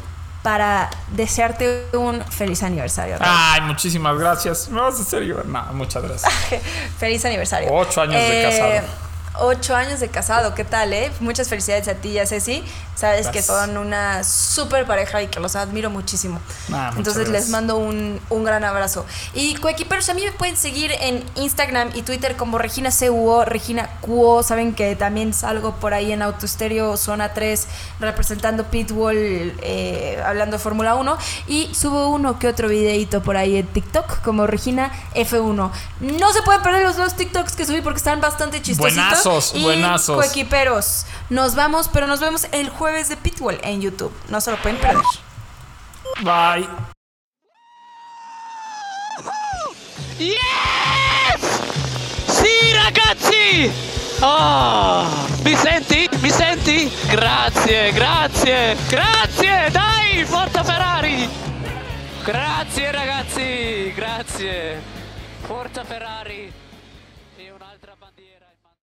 para desearte un feliz aniversario. Raúl. Ay, muchísimas gracias. ¿Me vas a hacer llorar? No, muchas gracias. <laughs> Feliz aniversario. Ocho años de casado. Ocho años de casado, ¿qué tal, eh? Muchas felicidades a ti y a Ceci. Sabes que son una súper pareja y que los admiro muchísimo. Ah, Entonces les mando un, un gran abrazo. Y coequiperos, a mí me pueden seguir en Instagram y Twitter como Regina CUO, Regina Cuo. Saben que también salgo por ahí en Autoestéreo Zona 3 representando Pitbull, eh, hablando de Fórmula 1. Y subo uno que otro videito por ahí en TikTok como Regina F1. No se pueden perder los dos TikToks que subí porque están bastante chistositos. Buenazos, y buenazos. Coequiperos, nos vamos, pero nos vemos el jueves de Pitbull en YouTube. No se lo pueden perder. Bye. Yes! Sì, ragazzi! Oh, mi senti? Mi senti? Grazie, grazie, grazie! Dai, forza Ferrari! Grazie ragazzi, grazie! Forza Ferrari!